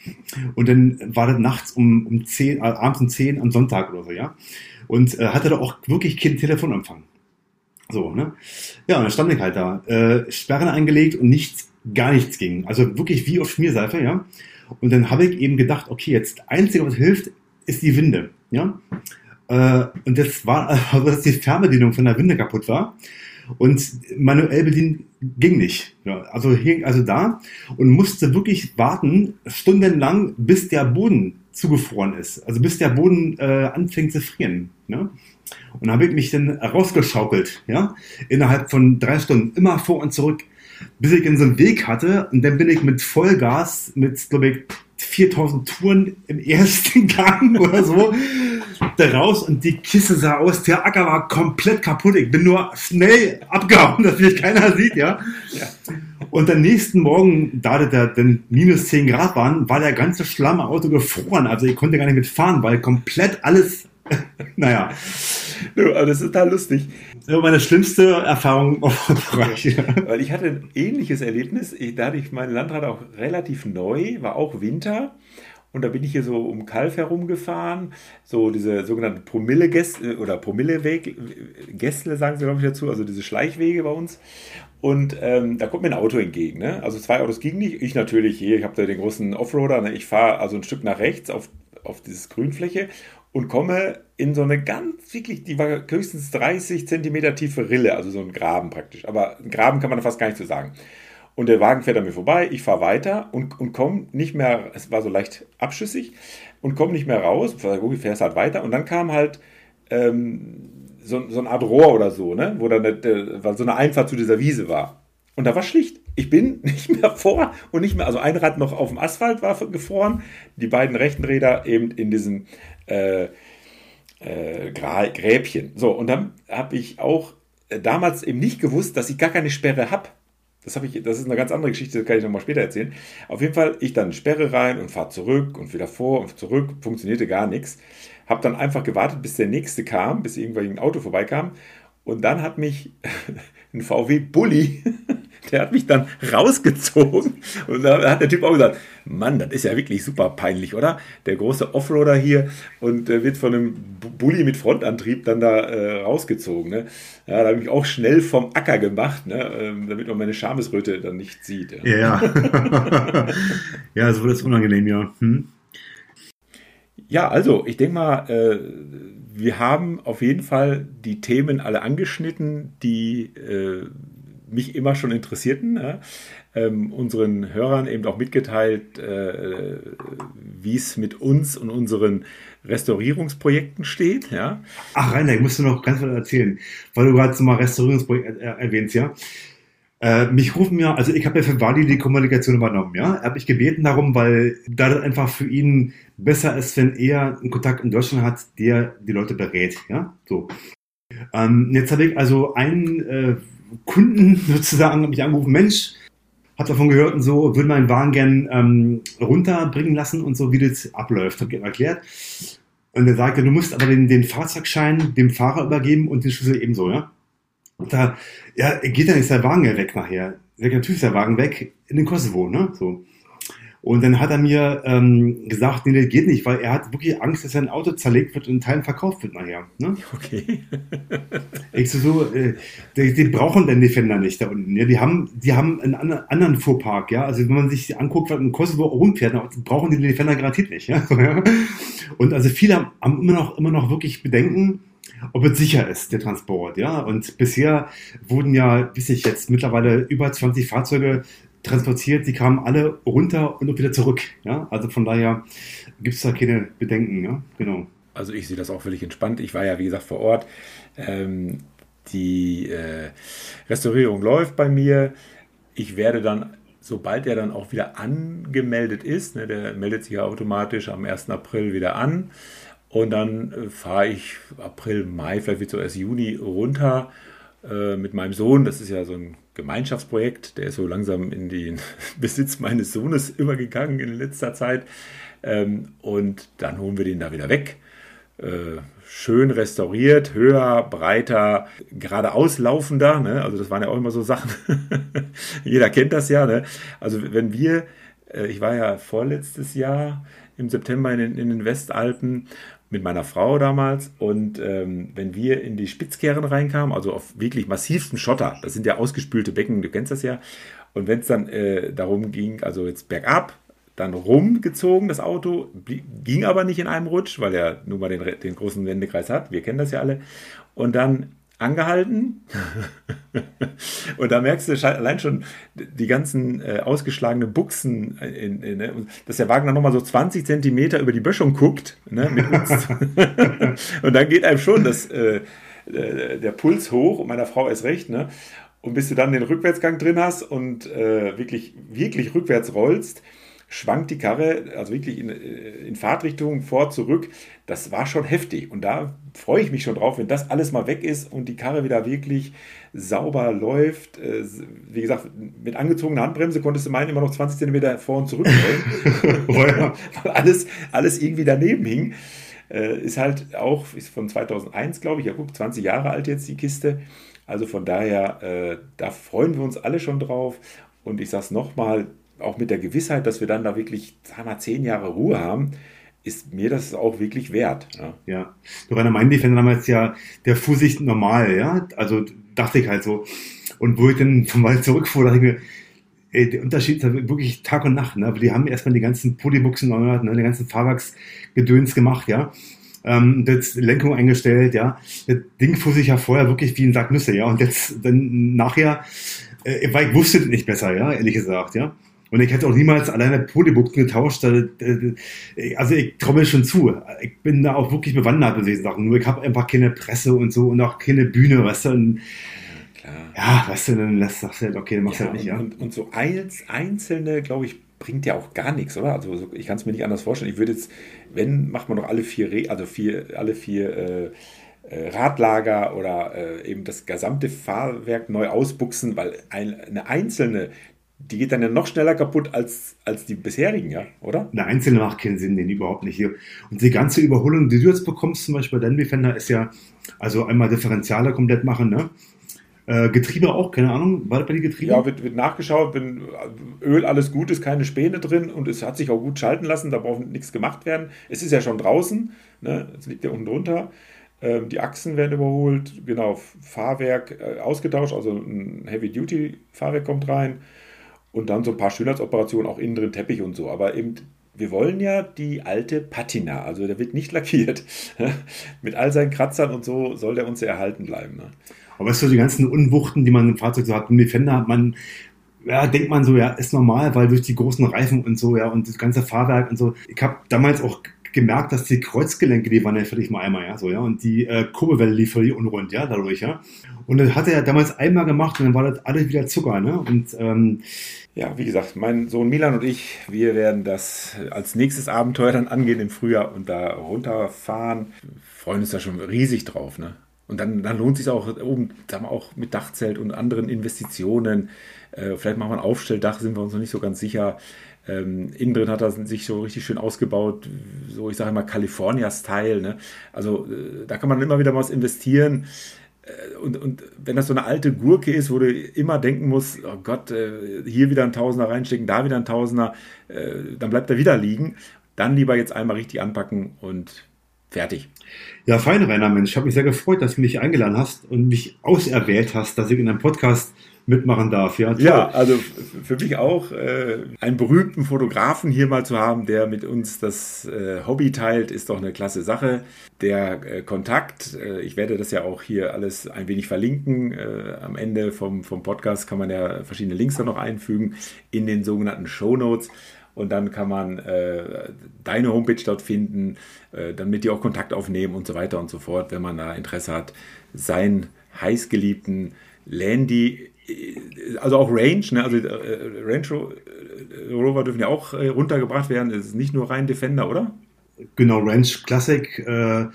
Und dann war das nachts um, um 10, äh, abends um 10 am Sonntag oder so, ja und äh, hatte da auch wirklich keinen Telefonempfang. So, ne? Ja, und dann stand ich halt da, äh, Sperren eingelegt und nichts, gar nichts ging. Also wirklich wie auf Schmierseife, ja. Und dann habe ich eben gedacht, okay, jetzt einzige, was hilft, ist die Winde, ja. Äh, und das war, also dass die Fernbedienung von der Winde kaputt war und manuell bedienen ging nicht. Ja, also hing also da und musste wirklich warten, stundenlang, bis der Boden zugefroren ist. Also bis der Boden äh, anfängt zu frieren. Ne? Und habe ich mich dann rausgeschaukelt, ja, innerhalb von drei Stunden, immer vor und zurück, bis ich in so einen Weg hatte. Und dann bin ich mit Vollgas, mit, glaube ich, 4000 Touren im ersten Gang oder so, da raus und die Kiste sah aus, der Acker war komplett kaputt. Ich bin nur schnell abgehauen, dass mich keiner sieht, ja. ja. Und am nächsten Morgen, da der dann minus 10 Grad waren, war der ganze Schlamm Auto gefroren. Also ich konnte gar nicht mitfahren, weil komplett alles, naja. aber das ist total lustig. Das war meine schlimmste Erfahrung auf Bereich. Weil ich hatte ein ähnliches Erlebnis. Ich, da hatte ich meine Landrad auch relativ neu, war auch Winter. Und da bin ich hier so um Kalf herumgefahren, so diese sogenannten Promille-Gästle oder Promille-Gästle, sagen sie, glaube ich, dazu, also diese Schleichwege bei uns. Und ähm, da kommt mir ein Auto entgegen. Ne? Also zwei Autos gingen nicht. Ich natürlich hier, ich habe da den großen Offroader. Ne? Ich fahre also ein Stück nach rechts auf, auf dieses Grünfläche und komme in so eine ganz, wirklich, die war höchstens 30 Zentimeter tiefe Rille, also so ein Graben praktisch. Aber Graben kann man fast gar nicht so sagen. Und der Wagen fährt an mir vorbei, ich fahre weiter und, und komme nicht mehr, es war so leicht abschüssig, und komme nicht mehr raus, ich fährst halt weiter. Und dann kam halt ähm, so, so eine Art Rohr oder so, ne? wo dann eine, so eine Einfahrt zu dieser Wiese war. Und da war schlicht. Ich bin nicht mehr vor und nicht mehr, also ein Rad noch auf dem Asphalt war gefroren, die beiden rechten Räder eben in diesem äh, äh, Gräbchen. So, und dann habe ich auch damals eben nicht gewusst, dass ich gar keine Sperre habe. Das, ich, das ist eine ganz andere Geschichte, das kann ich nochmal später erzählen. Auf jeden Fall, ich dann Sperre rein und fahre zurück und wieder vor und zurück, funktionierte gar nichts. Habe dann einfach gewartet, bis der nächste kam, bis irgendwann ein Auto vorbeikam. Und dann hat mich ein VW Bulli, der hat mich dann rausgezogen. Und da hat der Typ auch gesagt, Mann, das ist ja wirklich super peinlich, oder? Der große Offroader hier und äh, wird von einem Bulli mit Frontantrieb dann da äh, rausgezogen. Ne? Ja, da habe ich mich auch schnell vom Acker gemacht, ne? ähm, damit man meine Schamesröte dann nicht sieht. Ja, ja. Ja, so wird es unangenehm, ja. Hm? Ja, also ich denke mal, äh, wir haben auf jeden Fall die Themen alle angeschnitten, die äh, mich immer schon interessierten. Ja? Ähm, unseren Hörern eben auch mitgeteilt, äh, wie es mit uns und unseren Restaurierungsprojekten steht. Ja? Ach, Rainer, ich muss dir noch ganz was erzählen, weil du gerade mal Restaurierungsprojekt äh, erwähnst, ja. Äh, mich rufen ja, also ich habe ja für Wadi die Kommunikation übernommen, ja. Habe ich gebeten darum, weil da das einfach für ihn besser ist, wenn er einen Kontakt in Deutschland hat, der die Leute berät, ja. So. Ähm, jetzt habe ich also einen äh, Kunden sozusagen mich angerufen, Mensch, hab davon gehört und so, würde meinen Wagen gern ähm, runterbringen lassen und so, wie das abläuft, ich ihm erklärt. Und er sagte, du musst aber den, den Fahrzeugschein dem Fahrer übergeben und den Schlüssel ebenso, ja. Und da, ja, geht dann ist der Wagen ja weg nachher. Natürlich ist der Wagen weg in den Kosovo, ne? So. Und dann hat er mir ähm, gesagt, nee, das geht nicht, weil er hat wirklich Angst, dass sein Auto zerlegt wird und in Teilen verkauft wird nachher. Ne? Okay. ich so, so äh, die, die, brauchen den Defender nicht da unten. Ja? Die haben, die haben einen anderen Fuhrpark, ja. Also wenn man sich anguckt, was in Kosovo rumfährt, brauchen die den Defender garantiert nicht. Ja? Und also viele haben, haben immer noch, immer noch wirklich Bedenken ob es sicher ist, der Transport, ja. Und bisher wurden ja, bis ich jetzt mittlerweile über 20 Fahrzeuge transportiert, die kamen alle runter und wieder zurück, ja. Also von daher gibt es da keine Bedenken, ja. Genau. Also ich sehe das auch völlig entspannt. Ich war ja, wie gesagt, vor Ort. Ähm, die äh, Restaurierung läuft bei mir. Ich werde dann sobald er dann auch wieder angemeldet ist, ne, der meldet sich ja automatisch am 1. April wieder an, und dann äh, fahre ich April, Mai, vielleicht wird so erst Juni runter äh, mit meinem Sohn. Das ist ja so ein Gemeinschaftsprojekt. Der ist so langsam in den Besitz meines Sohnes übergegangen in letzter Zeit. Ähm, und dann holen wir den da wieder weg. Äh, schön restauriert, höher, breiter, geradeaus laufender. Ne? Also das waren ja auch immer so Sachen. Jeder kennt das ja. Ne? Also wenn wir, äh, ich war ja vorletztes Jahr im September in den, in den Westalpen mit meiner Frau damals. Und ähm, wenn wir in die Spitzkehren reinkamen, also auf wirklich massivsten Schotter, das sind ja ausgespülte Becken, du kennst das ja. Und wenn es dann äh, darum ging, also jetzt bergab, dann rumgezogen, das Auto, ging aber nicht in einem Rutsch, weil er nun mal den, den großen Wendekreis hat. Wir kennen das ja alle. Und dann angehalten. und da merkst du allein schon die ganzen äh, ausgeschlagenen Buchsen, in, in, ne? dass der Wagen dann nochmal so 20 Zentimeter über die Böschung guckt. Ne, und dann geht einem schon das, äh, äh, der Puls hoch und meiner Frau ist recht. Ne? Und bis du dann den Rückwärtsgang drin hast und äh, wirklich, wirklich rückwärts rollst, schwankt die Karre, also wirklich in, äh, in Fahrtrichtung vor, zurück. Das war schon heftig. Und da freue ich mich schon drauf, wenn das alles mal weg ist und die Karre wieder wirklich sauber läuft. Äh, wie gesagt, mit angezogener Handbremse konntest du meinen, immer noch 20 cm vor und zurück rollen. Weil alles, alles irgendwie daneben hing. Äh, ist halt auch ist von 2001, glaube ich, ja guck, 20 Jahre alt jetzt die Kiste. Also von daher, da freuen wir uns alle schon drauf. Und ich sage es nochmal, auch mit der Gewissheit, dass wir dann da wirklich, sagen wir, zehn Jahre Ruhe haben, ist mir das auch wirklich wert. Ja, ja. Nur einer meinen Defender damals ja, der fuhr sich normal, ja. Also dachte ich halt so. Und wo ich dann Wald zurückfuhr, dachte ich mir, ey, der Unterschied ist halt wirklich Tag und Nacht, ne? Aber die haben erstmal die ganzen Polybuchsen erneuert, ne? die ganzen Fahrwerksgedöns gemacht, ja. Ähm, das Lenkung eingestellt, ja. Das Ding fuhr sich ja vorher wirklich wie ein Sack Nüsse, ja. Und jetzt dann nachher, äh, weil ich wusste nicht besser, ja, ehrlich gesagt, ja. Und ich hätte auch niemals alleine Polybuchsen getauscht. Also ich trommel schon zu. Ich bin da auch wirklich bewandert in diesen Sachen. Nur ich habe einfach keine Presse und so und auch keine Bühne, weißt du. Und ja, weißt du, dann lässt sagst du halt, okay, dann machst du ja, halt nicht, ja. Und, und so einzelne, glaube ich, bringt ja auch gar nichts, oder? Also ich kann es mir nicht anders vorstellen. Ich würde jetzt, wenn, macht man doch alle vier, also vier, alle vier äh, äh, Radlager oder äh, eben das gesamte Fahrwerk neu ausbuchsen, weil ein, eine einzelne die geht dann ja noch schneller kaputt als, als die bisherigen, ja, oder? Eine einzelne macht keinen Sinn, den überhaupt nicht hier. Und die ganze Überholung, die du jetzt bekommst, zum Beispiel bei den Defender, ist ja, also einmal Differentiale komplett machen, ne? Äh, Getriebe auch, keine Ahnung, war das bei den Getrieben? Ja, wird, wird nachgeschaut, wenn Öl alles gut ist, keine Späne drin und es hat sich auch gut schalten lassen, da braucht nichts gemacht werden. Es ist ja schon draußen, ne? es liegt ja unten drunter. Ähm, die Achsen werden überholt, genau, Fahrwerk äh, ausgetauscht, also ein Heavy-Duty-Fahrwerk kommt rein und dann so ein paar Schönheitsoperationen, auch innen drin Teppich und so. Aber eben, wir wollen ja die alte Patina, also der wird nicht lackiert. Mit all seinen Kratzern und so soll der uns ja erhalten bleiben. Ne? Aber weißt du, die ganzen Unwuchten, die man im Fahrzeug so hat, im Defender hat man, ja, denkt man so, ja, ist normal, weil durch die großen Reifen und so, ja, und das ganze Fahrwerk und so. Ich habe damals auch gemerkt, dass die Kreuzgelenke, die waren ja völlig mal einmal, ja, so, ja, und die äh, Kurbelwelle lief völlig unrund, ja, dadurch, ja. Und das hat er damals einmal gemacht und dann war das alles wieder Zucker, ne, und, ähm, ja, wie gesagt, mein Sohn Milan und ich, wir werden das als nächstes Abenteuer dann angehen im Frühjahr und da runterfahren. Freuen uns da schon riesig drauf, ne? Und dann, dann lohnt sich auch oben, sagen wir auch mit Dachzelt und anderen Investitionen. Äh, vielleicht machen wir ein Aufstelldach, sind wir uns noch nicht so ganz sicher. Ähm, innen drin hat er sich so richtig schön ausgebaut, so ich sage immer California-Style. Ne? Also äh, da kann man immer wieder was investieren. Äh, und, und wenn das so eine alte Gurke ist, wo du immer denken musst, oh Gott, äh, hier wieder ein Tausender reinstecken, da wieder ein Tausender, äh, dann bleibt er wieder liegen. Dann lieber jetzt einmal richtig anpacken und fertig. Ja, fein, Rainer, Mensch. Ich habe mich sehr gefreut, dass du mich eingeladen hast und mich auserwählt hast, dass ich in einem Podcast mitmachen darf. Ja, ja also für mich auch äh, einen berühmten Fotografen hier mal zu haben, der mit uns das äh, Hobby teilt, ist doch eine klasse Sache. Der äh, Kontakt, äh, ich werde das ja auch hier alles ein wenig verlinken. Äh, am Ende vom, vom Podcast kann man ja verschiedene Links dann noch einfügen in den sogenannten Show Notes. Und dann kann man äh, deine Homepage dort finden, äh, dann mit auch Kontakt aufnehmen und so weiter und so fort, wenn man da Interesse hat, seinen heißgeliebten Landy also auch Range, ne? also äh, Range Rover dürfen ja auch äh, runtergebracht werden. Es ist nicht nur rein Defender, oder? Genau, Range Classic äh,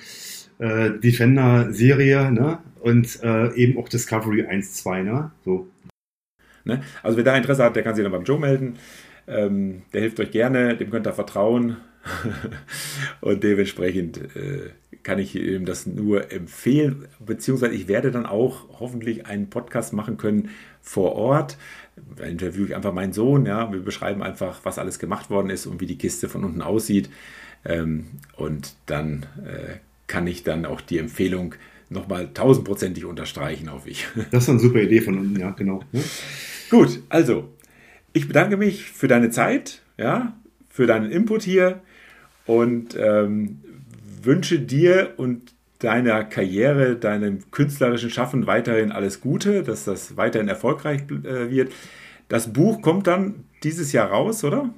äh, Defender Serie ne? und äh, eben auch Discovery 1, 2. Ne? So. Ne? Also wer da Interesse hat, der kann sich dann beim Joe melden. Ähm, der hilft euch gerne, dem könnt ihr vertrauen. und dementsprechend äh, kann ich ihm das nur empfehlen, beziehungsweise ich werde dann auch hoffentlich einen Podcast machen können vor Ort. Da interviewe ich einfach meinen Sohn, ja, wir beschreiben einfach, was alles gemacht worden ist und wie die Kiste von unten aussieht. Ähm, und dann äh, kann ich dann auch die Empfehlung nochmal tausendprozentig unterstreichen, hoffe ich. Das ist eine super Idee von unten, ja, genau. Gut, also, ich bedanke mich für deine Zeit, ja, für deinen Input hier und ähm, wünsche dir und deiner Karriere, deinem künstlerischen Schaffen weiterhin alles Gute, dass das weiterhin erfolgreich äh, wird. Das Buch kommt dann dieses Jahr raus, oder?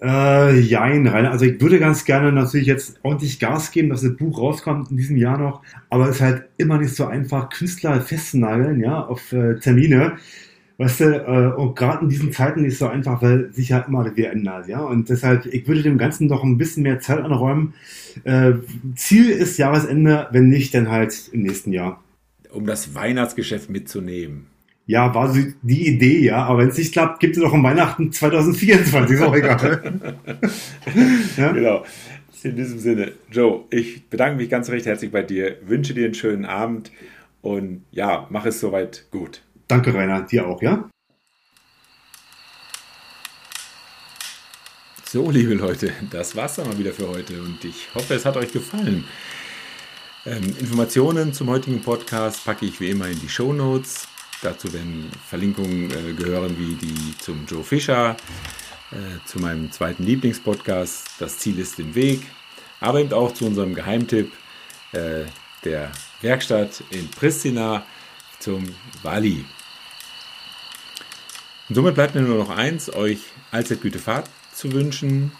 Äh, jein, Rainer. Also ich würde ganz gerne natürlich jetzt ordentlich Gas geben, dass das Buch rauskommt in diesem Jahr noch. Aber es ist halt immer nicht so einfach, Künstler festzunageln, ja, auf äh, Termine. Weißt du, äh, und gerade in diesen Zeiten ist es so einfach, weil sich halt immer wieder ändert, ja. Und deshalb, ich würde dem Ganzen noch ein bisschen mehr Zeit anräumen. Äh, Ziel ist Jahresende, wenn nicht, dann halt im nächsten Jahr. Um das Weihnachtsgeschäft mitzunehmen. Ja, war so die Idee, ja. Aber wenn es nicht klappt, gibt es noch um Weihnachten 2024, ist auch egal. ja? Genau. In diesem Sinne, Joe, ich bedanke mich ganz recht herzlich bei dir, wünsche dir einen schönen Abend und ja, mach es soweit gut. Danke, Rainer, dir auch, ja? So, liebe Leute, das war's dann mal wieder für heute und ich hoffe, es hat euch gefallen. Ähm, Informationen zum heutigen Podcast packe ich wie immer in die Show Notes. Dazu werden Verlinkungen äh, gehören wie die zum Joe Fischer, äh, zu meinem zweiten Lieblingspodcast, Das Ziel ist im Weg, aber eben auch zu unserem Geheimtipp äh, der Werkstatt in Pristina zum Wali. Und somit bleibt mir nur noch eins, euch allzeit gute Fahrt zu wünschen.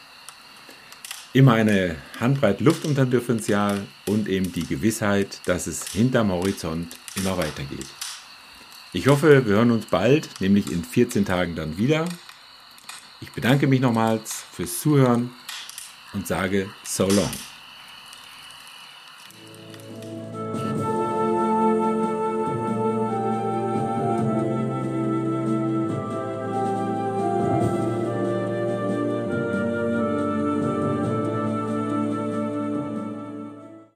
Immer eine Handbreit Luft unter dem Differential und eben die Gewissheit, dass es hinterm Horizont immer weitergeht. Ich hoffe, wir hören uns bald, nämlich in 14 Tagen dann wieder. Ich bedanke mich nochmals fürs Zuhören und sage so long.